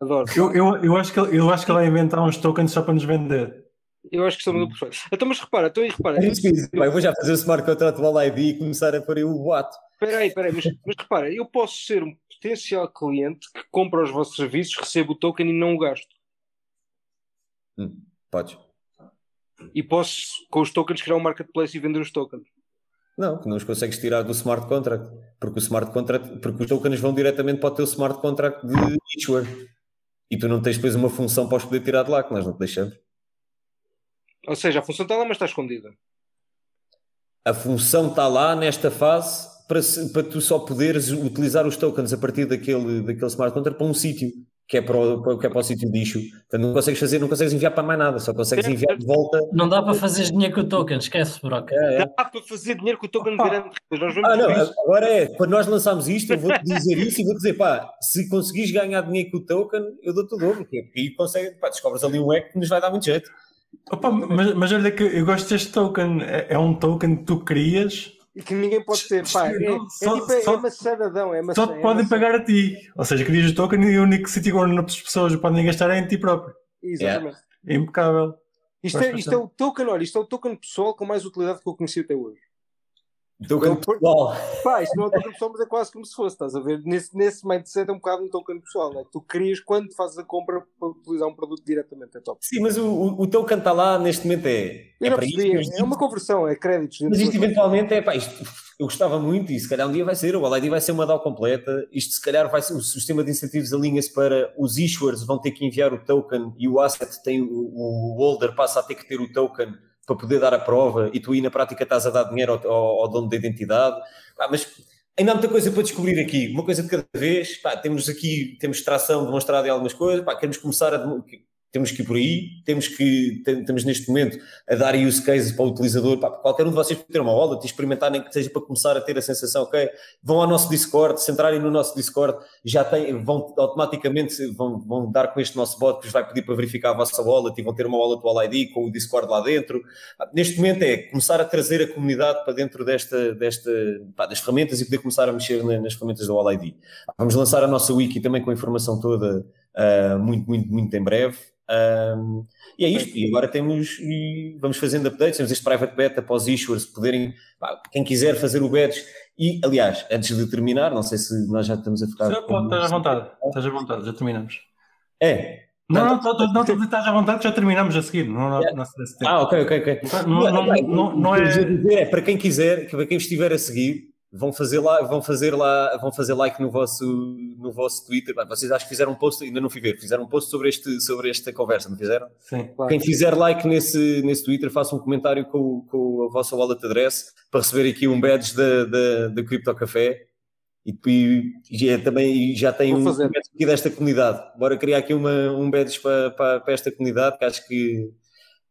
Adoro. Eu, eu, eu, acho que, eu acho que ele vai inventar uns tokens só para nos vender. Eu acho que são muito perfeitos. Então, mas repara, então, repara. Eu, eu vou já fazer o smart contract do ID e começar a aí o boato. Espera aí, espera aí, mas, mas repara, eu posso ser um potencial cliente que compra os vossos serviços, recebo o token e não o gasto. Hum, podes. E posso, com os tokens, criar um marketplace e vender os tokens. Não, que não os consegues tirar do smart contract, porque o smart contract, porque os tokens vão diretamente para o teu smart contract de issuer. E tu não tens depois uma função para os poder tirar de lá, que nós não te deixamos. Ou seja, a função está lá, mas está escondida. A função está lá nesta fase para, para tu só poderes utilizar os tokens a partir daquele, daquele smart contract para um sítio que é para o, que é para o sítio de lixo. Portanto, não consegues fazer, não consegues enviar para mais nada, só consegues enviar de volta. Não dá para fazer dinheiro com o token, esquece, broca. É, é. Dá para fazer dinheiro com o token grande. Ah, não, isso. agora é, quando nós lançamos isto, eu vou-te dizer isso e vou dizer, pá, se conseguires ganhar dinheiro com o token, eu dou-te o dobro, porque aí consegue, pá, descobres ali um hack que nos vai dar muito jeito. Opa, mas, mas olha que eu gosto deste token, é, é um token que tu crias e que ninguém pode ter. Pá, é, é, só, tipo, é, só, é maçadadão, é maçã, Só te podem pagar a ti. Ou seja, crias o token e o único sítio onde as pessoas podem gastar é em ti próprio. Exatamente. É impecável. Isto é, isto é o token, olha, isto é o token pessoal com mais utilidade que eu conheci até hoje. Token pessoal. Pá, isto não é token pessoal, mas é quase como se fosse, estás a ver? Nesse, nesse mindset é um bocado um token pessoal, não é? Tu crias quando fazes a compra para utilizar um produto diretamente, é top. Sim, mas o, o, o token está lá neste momento é. Eu é, percebi, isto, é uma conversão, é créditos. Mas isto eventualmente é, pá, isto, eu gostava muito e se calhar um dia vai ser, o OLED vai ser uma DAO completa, isto se calhar vai ser, o sistema de incentivos alinha-se para os issuers vão ter que enviar o token e o asset tem, o, o holder passa a ter que ter o token para poder dar a prova e tu aí na prática estás a dar dinheiro ao, ao, ao dono da identidade. Pá, mas ainda há muita coisa para descobrir aqui, uma coisa de cada vez. Pá, temos aqui, temos tração demonstrada em algumas coisas, pá, queremos começar a temos que ir por aí, temos que, estamos neste momento a dar use cases para o utilizador, para qualquer um de vocês ter uma wallet e experimentarem que seja para começar a ter a sensação, ok, vão ao nosso Discord, se entrarem no nosso Discord, já têm, vão automaticamente, vão, vão dar com este nosso bot que vos vai pedir para verificar a vossa wallet e vão ter uma wallet All ID com o Discord lá dentro. Neste momento é começar a trazer a comunidade para dentro desta, desta, pá, das ferramentas e poder começar a mexer nas ferramentas do All ID. Vamos lançar a nossa wiki também com a informação toda uh, muito, muito, muito em breve. Um, e é isto, e agora temos e vamos fazendo updates, temos este private beta para os issuers poderem, pá, quem quiser fazer o badge, e aliás, antes de terminar, não sei se nós já estamos a ficar. Já, pode, estás à vontade, estás à vontade, já terminamos. É. Não, não, não, não, estás à vontade, já terminamos a seguir. Não, não, ah, ok, ok, ok. Não, não, não, não é... é. Para quem quiser, para quem estiver a seguir, vão fazer lá, vão fazer lá, vão fazer like no vosso, no vosso Twitter. Vocês acho que fizeram um post, ainda não fui ver, fizeram um post sobre, este, sobre esta conversa, não fizeram? Sim. Claro. Quem fizer like nesse, nesse Twitter, faça um comentário com, com a vossa wallet address para receber aqui um badge da, da, da Crypto Café. E, e, e é, também já tem um badge aqui desta comunidade. Bora criar aqui uma, um badge para, para, para esta comunidade, que acho que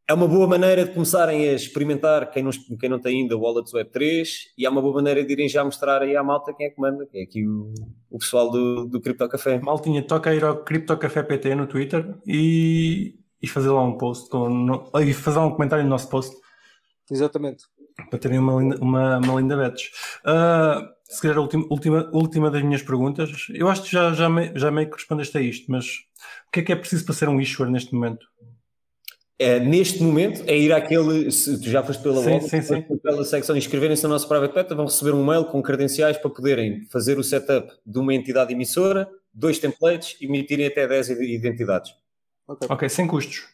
é uma boa maneira de começarem a experimentar quem não, quem não tem ainda o Wallet Web3 e é uma boa maneira de irem já mostrar aí à malta quem é que manda, que é aqui o, o pessoal do, do Crypto Café. Maltinha, toca ir ao Crypto Café PT no Twitter e, e fazer lá um post com, no, e fazer um comentário no nosso post. Exatamente. Para terem uma linda, uma, uma linda badge. Uh, se calhar a última, última, última das minhas perguntas, eu acho que já, já, me, já meio que respondeste a isto, mas o que é que é preciso para ser um issuer neste momento? É, neste momento é ir àquele, se tu já foste pela sim, sim, sim. pela secção, inscreverem-se no nosso private beta, vão receber um mail com credenciais para poderem fazer o setup de uma entidade emissora, dois templates e emitirem até 10 identidades. Ok, okay sem custos.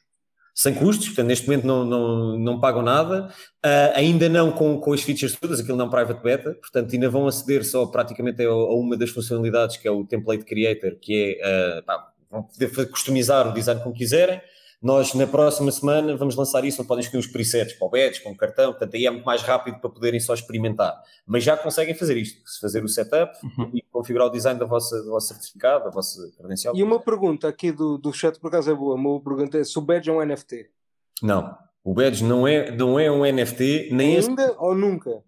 Sem custos, portanto, neste momento não, não, não pagam nada, uh, ainda não com, com as features todas, aquilo não é private beta, portanto, ainda vão aceder só praticamente a, a uma das funcionalidades que é o template creator, que é uh, pá, vão poder customizar o design como quiserem nós, na próxima semana, vamos lançar isso, não podem escolher os presets para o badge, para um cartão, portanto aí é muito mais rápido para poderem só experimentar. Mas já conseguem fazer isto, se fazer o setup uhum. e configurar o design da vossa, do vosso certificado, da vossa credencial. E uma pergunta aqui do, do chat, por acaso é boa, uma pergunta é se o badge é um NFT? Não, o badge não é, não é um NFT, nem é Ainda é... ou nunca?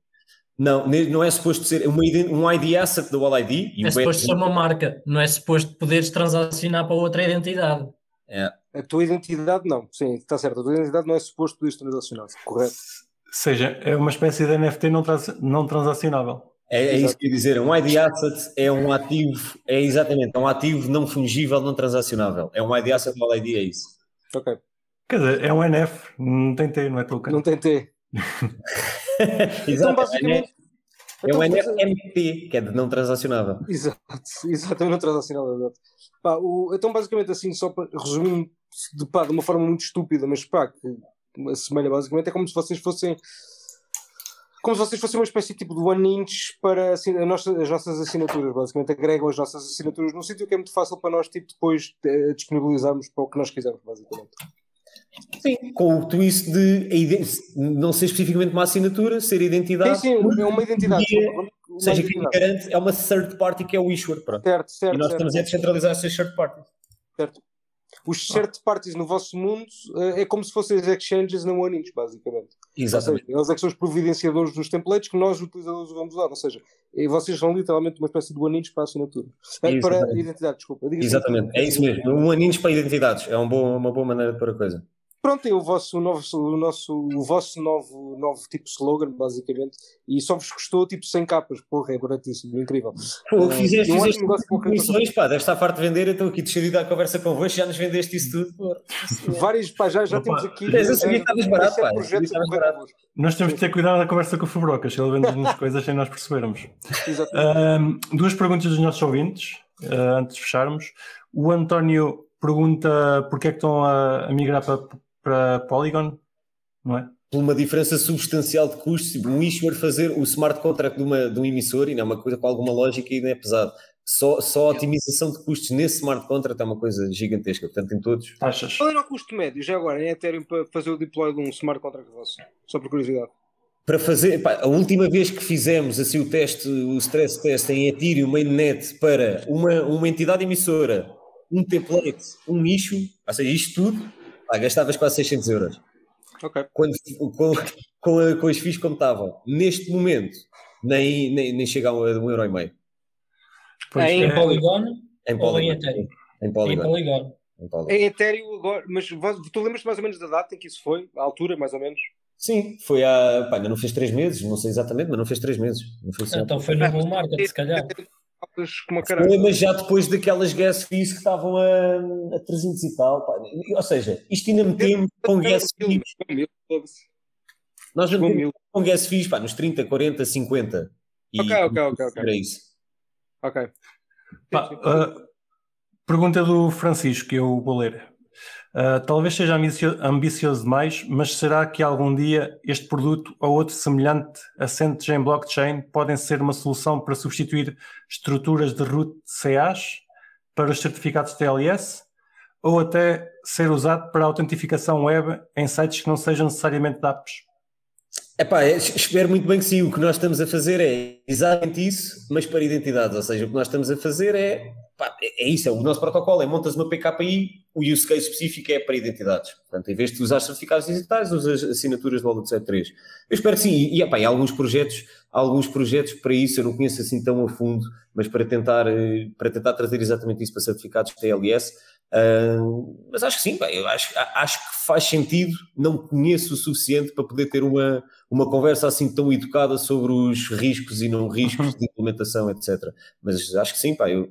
Não, não é suposto ser uma, um ID asset do All ID. é suposto ser uma marca, não é suposto poderes transacionar para outra identidade. É. A tua identidade não, sim, está certo. A tua identidade não é suposto poderes transacionar, correto? Ou seja, é uma espécie de NFT não, trans, não transacionável. É, é isso que eu ia dizer. Um ID asset é um ativo, é exatamente, é um ativo não fungível, não transacionável. É um ID asset, um ID é isso. Ok. Quer dizer, é um NF, não tem T, não é token. Não tem T. então, basicamente. É um NFT, que é de não transacionável. Exato, exatamente não transacionável. Exato. Pá, o, então, basicamente, assim, só para resumir de, pá, de uma forma muito estúpida, mas pá, que assemelha basicamente, é como se vocês fossem como se vocês fossem uma espécie tipo de one inch para assim, a nossa, as nossas assinaturas, basicamente agregam as nossas assinaturas num sítio que é muito fácil para nós tipo, depois uh, disponibilizarmos para o que nós quisermos, basicamente. Sim, com o twist de não ser especificamente uma assinatura, ser identidade. Sim, sim, é uma identidade. Ou seja, quem garante é uma third party que é o issuer. Pronto. Certo, certo. E nós certo. estamos a descentralizar essas third parties. Certo. Os third parties no vosso mundo eh, é como se fossem as exchanges na OneInch, basicamente. Exatamente. Seja, eles é que são os providenciadores dos templates que nós, utilizadores, vamos usar. Ou seja, vocês são literalmente uma espécie de OneInch para a assinatura. É, para identidade, desculpa. Exatamente, é isso mesmo. Um OneInch para identidades. É um bom, uma boa maneira de pôr a coisa. Pronto, é o vosso novo, o nosso, o vosso novo, novo tipo slogan, basicamente, e só vos custou tipo 100 capas, porra, é baratíssimo, incrível. Pô, uh, fizeste, um fizeste comissões, pá, deve estar farto de vender, estou aqui decidido a conversa convosco, já nos vendeste isso tudo, porra. Vários, pá, já, já temos aqui. Mas eu sabia que estavas barato, pá. barato. Nós temos que ter cuidado na conversa com o Fabrocas, ele vende-nos coisas sem nós percebermos. Uh, duas perguntas dos nossos ouvintes, uh, antes de fecharmos. O António pergunta porque é que estão a, a migrar para para Polygon, não é? Por uma diferença substancial de custos, tipo, um issuer fazer o smart contract de, uma, de um emissor, e não é uma coisa com alguma lógica e não é pesado. Só, só a otimização de custos nesse smart contract é uma coisa gigantesca, portanto, em todos. Taxas. Qual era o custo médio, já agora, em Ethereum, para fazer o deploy de um smart contract vosso? Só por curiosidade. Para fazer, pá, a última vez que fizemos assim o teste, o stress test em Ethereum mainnet para uma, uma entidade emissora, um template, um nicho, ou seja, isto tudo, ah, gastavas quase 600 euros. Ok. Quando, com, com, a, com as FIIs como estavam. Neste momento, nem, nem, nem chega a um, um euro e meio. Pois é, em é. Polygon? Em Polygon. Ou em Ethereum? Em Polygon. Em Polygon. Em, Polygon. em Ethereum agora, mas tu lembras mais ou menos da data em que isso foi? A altura, mais ou menos? Sim, foi há. Pá, ainda não fez três meses, não sei exatamente, mas não fez três meses. Não foi então foi no bull market, se calhar. como Foi, mas já depois daquelas gas fees que estavam a, a 300 e tal. Pá. Ou seja, isto ainda metemos com gas fees. Nós já metemos com gas fees pá, nos 30, 40, 50. E ok, ok, ok. okay. Era isso. Ok. Pá, uh, pergunta do Francisco, que eu vou ler. Uh, talvez seja ambicioso demais, mas será que algum dia este produto ou outro semelhante assentes em blockchain podem ser uma solução para substituir estruturas de root CAs para os certificados TLS ou até ser usado para autentificação web em sites que não sejam necessariamente apps? É, espero muito bem que sim. O que nós estamos a fazer é exatamente isso, mas para identidades. Ou seja, o que nós estamos a fazer é pá, é, é isso, é o nosso protocolo, é montas uma PKI, o use case específico é para identidades. Portanto, em vez de usar certificados digitais, usas assinaturas do Wallet 73. Eu espero que sim, e, há alguns projetos, há alguns projetos para isso, eu não conheço assim tão a fundo, mas para tentar, eh, para tentar trazer exatamente isso para certificados TLS, uh, mas acho que sim, acho, acho que faz sentido, não conheço o suficiente para poder ter uma, uma conversa assim tão educada sobre os riscos e não riscos uhum. de implementação, etc. Mas acho que sim, pá, eu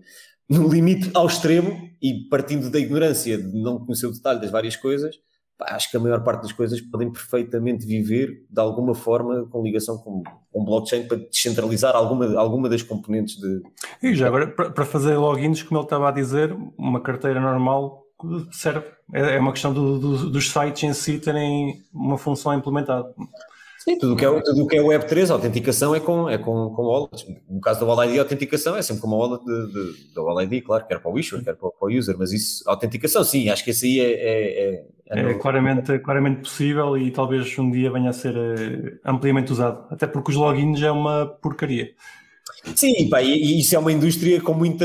no limite ao extremo e partindo da ignorância de não conhecer o detalhe das várias coisas, pá, acho que a maior parte das coisas podem perfeitamente viver de alguma forma com ligação com, com blockchain para descentralizar alguma, alguma das componentes de. E já agora, para fazer logins, como ele estava a dizer, uma carteira normal serve. É, é uma questão do, do, dos sites em si terem uma função implementada. Sim, tudo que é, tudo que é Web3, a autenticação é com, é com, com wallets. No caso da Wall ID, a autenticação é sempre com uma wallet de, de, da Wall ID, claro, quer para o issuer, quer para, para, o user, mas isso, a autenticação, sim, acho que isso aí é. É, é, é, é claramente, claramente possível e talvez um dia venha a ser uh, ampliamente usado, até porque os logins é uma porcaria. Sim, pá, e, e, isso é uma indústria com muita.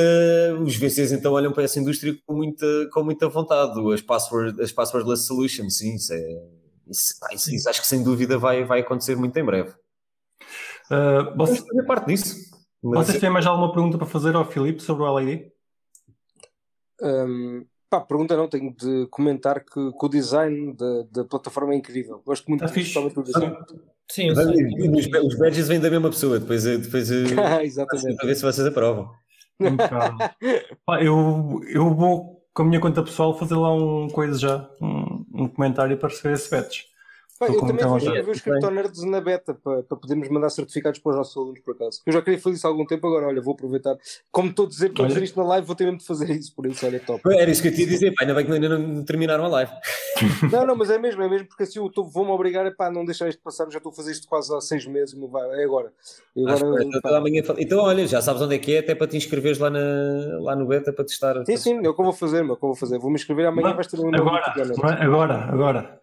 Os VCs então olham para essa indústria com muita, com muita vontade. As, password, as passwordless solutions, sim, isso é isso, isso, isso, acho que sem dúvida vai, vai acontecer muito em breve. Uh, você, fazer parte disso. Mas... Vocês têm mais alguma pergunta para fazer ao Filipe sobre o LID? Um, pá, pergunta não, tenho de comentar que, que o design da, da plataforma é incrível. Gosto muito tá do do design. Sim, os, os badges vêm da mesma pessoa, depois, depois Exatamente. para ver se vocês aprovam. Pá, eu, eu vou com a minha conta pessoal fazer lá um coisa já, um, um comentário para receber esse patch. Eu também vou escrever os Cryptonerds na beta para, para podermos mandar certificados para os nossos alunos, por acaso. Eu já queria fazer isso há algum tempo, agora olha, vou aproveitar. Como estou a dizer, estou a dizer isto na live, vou ter mesmo de fazer isso, por isso olha, top. Era isso que eu te ia dizer, pá, ainda bem que ainda não terminaram a live. Não, não, mas é mesmo, é mesmo, porque assim eu vou-me obrigar a não deixar isto passar, já estou a fazer isto quase há seis meses, vai, é agora. agora então, amanhã, então, olha, já sabes onde é que é, até para te inscreveres lá, na, lá no beta para testar. Sim, sim, é o que eu vou fazer, meu, é o que eu vou fazer. Vou-me inscrever amanhã, vais ter um agora, agora, agora.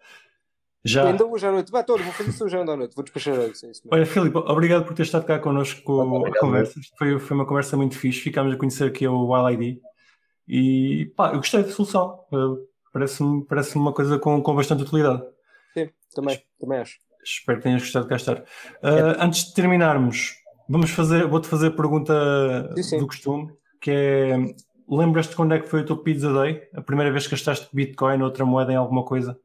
Já. Ainda hoje à noite. Vai, Tony, vou fazer isso hoje à noite. Vou despachar isso. É isso Olha, Filipe, obrigado por ter estado cá connosco a conversa. Foi, foi uma conversa muito fixe. Ficámos a conhecer aqui o WildID. E pá, eu gostei da solução. Parece-me parece uma coisa com, com bastante utilidade. Sim, também, também acho. Espero que tenhas gostado de cá estar. Uh, é. Antes de terminarmos, vamos fazer, vou-te fazer a pergunta sim, sim. do costume, que é lembras-te quando é que foi o teu Pizza Day? A primeira vez que gastaste Bitcoin ou outra moeda em alguma coisa?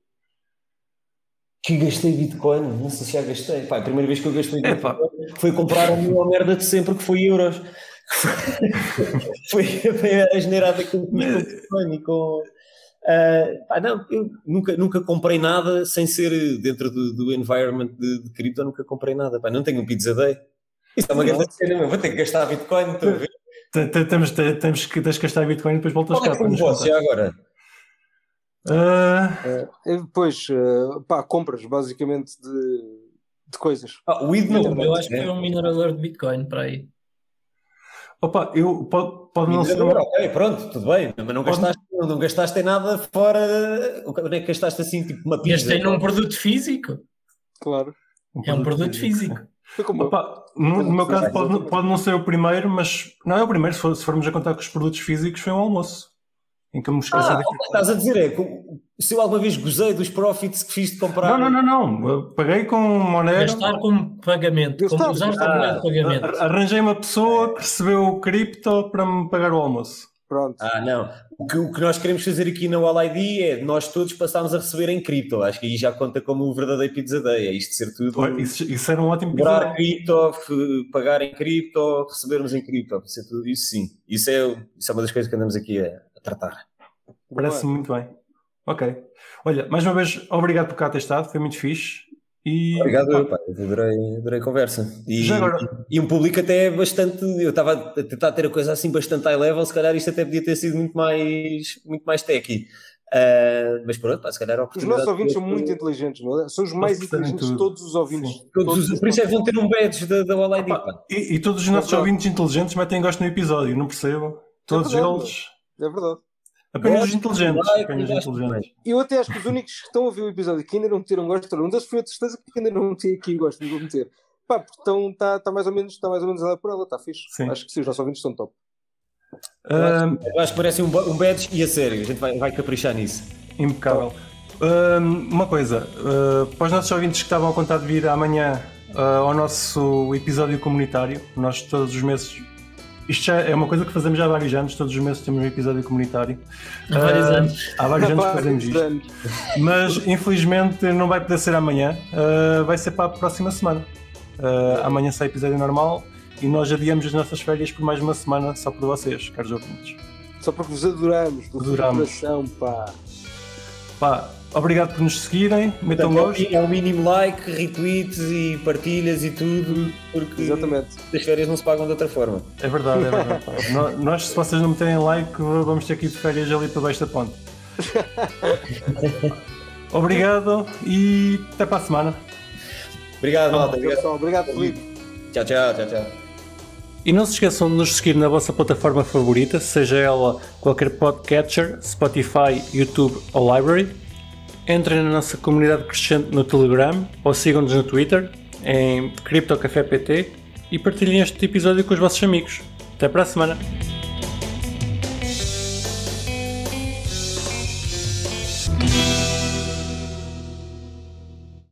Que gastei Bitcoin, não sei se já gastei. Pá, a primeira vez que eu gastei Bitcoin foi comprar a minha merda de sempre que foi euros. foi, foi a generada com Bitcoin e com. Uh, pá, não, eu nunca, nunca comprei nada sem ser dentro do, do environment de, de cripto, nunca comprei nada. Pá, não tenho um pizza day. Isso é uma grande cena, vou ter que gastar Bitcoin, estou a ver. Temos, temos que gastar Bitcoin e depois voltas cá. Qual é que agora? Uh... Uh, depois, uh, pá, compras basicamente de, de coisas. Ah, o ID não, eu acho que foi um minerador de Bitcoin para aí. Opa, eu pode, pode não ser. Ok, pronto, tudo bem, mas não gastaste, pode... não gastaste nada fora. Onde é que gastaste assim, tipo uma pizza? Gastei num produto físico. Claro. Um é um produto físico. físico. Opa, no, no, meu caso pode, pode não ser o primeiro, mas não é o primeiro, se, for, se formos a contar com os produtos físicos, foi um almoço em que eu me esqueci ah, de... estás a dizer é se eu alguma vez gozei dos profits que fiz de comprar. Não, não, não, não. Eu paguei com Monero. Gastar como pagamento, eu como usar como ah, pagamento. Arranjei uma pessoa que recebeu o cripto para me pagar o almoço. Pronto. Ah, não. O que, o que nós queremos fazer aqui na All ID é nós todos passarmos a receber em cripto. Acho que aí já conta como o verdadeiro Pizza Day. É isto ser tudo. Olha, Isso, isso era um ótimo episódio. cripto, pagar em cripto, recebermos em cripto. Isso, é tudo, isso sim. Isso é, isso é uma das coisas que andamos aqui a, a tratar. Parece Boa. muito bem. Ok. Olha, mais uma vez, obrigado por cá ter estado, foi muito fixe. E, Obrigado, pá. Eu Adorei, adorei a conversa. E, Já agora- e um público até bastante. Eu estava a tentar ter a coisa assim bastante high level, se calhar isto até podia ter sido muito mais, muito mais techy. Ah, mas pronto, pá, se calhar a Os oportunidade. nossos ouvintes são muito inteligentes, não é? São os mais inteligentes de todos os ouvintes. Sim. Todos os, por isso é que vão ter um badge da, da All ID. pá. e, e todos os nossos verdade. ouvintes inteligentes metem gosto no episódio, não percebo? Todos verdade, eles. É verdade. Apenas inteligentes. Apenas inteligentes. Eu até acho que os únicos que estão a ouvir o episódio que ainda não meteram gosto, um deles foi a certeza que ainda não meti aqui gosto, não vou meter. Pá, porque estão, está tá mais ou menos, está mais ou menos ela por ela, está fixe. Sim. Acho que sim, os nossos ouvintes estão top. Ahm, Eu acho que merece um, um badge e a sério, a gente vai, vai caprichar nisso. impecável. Ahm, uma coisa, ah, para os nossos ouvintes que estavam a contar de vir amanhã ah, ao nosso episódio comunitário, nós todos os meses. Isto já é uma coisa que fazemos já há vários anos, todos os meses temos um episódio comunitário. Há vários Ah, anos. Há vários anos que fazemos isto. anos. Mas infelizmente não vai poder ser amanhã, uh, vai ser para a próxima semana. Uh, amanhã sai episódio normal e nós adiamos as nossas férias por mais uma semana só por vocês, caros ouvintes. Só porque vos adoramos, do Adoramos. coração, pá. Pá, obrigado por nos seguirem, metam Portanto, gosto. é o mínimo like, retweets e partilhas e tudo, porque Exatamente. as férias não se pagam de outra forma. É verdade, é verdade. No- Nós, se vocês não meterem like, vamos ter que ir de férias ali para baixo da ponte. Obrigado e até para a semana. Obrigado, malta. Obrigado. pessoal. Obrigado, Felipe. Tchau, tchau, tchau, tchau. E não se esqueçam de nos seguir na vossa plataforma favorita, seja ela qualquer podcatcher, Spotify, YouTube ou Library. Entrem na nossa comunidade crescente no Telegram ou sigam-nos no Twitter em CryptoCafépt e partilhem este episódio com os vossos amigos. Até para a semana!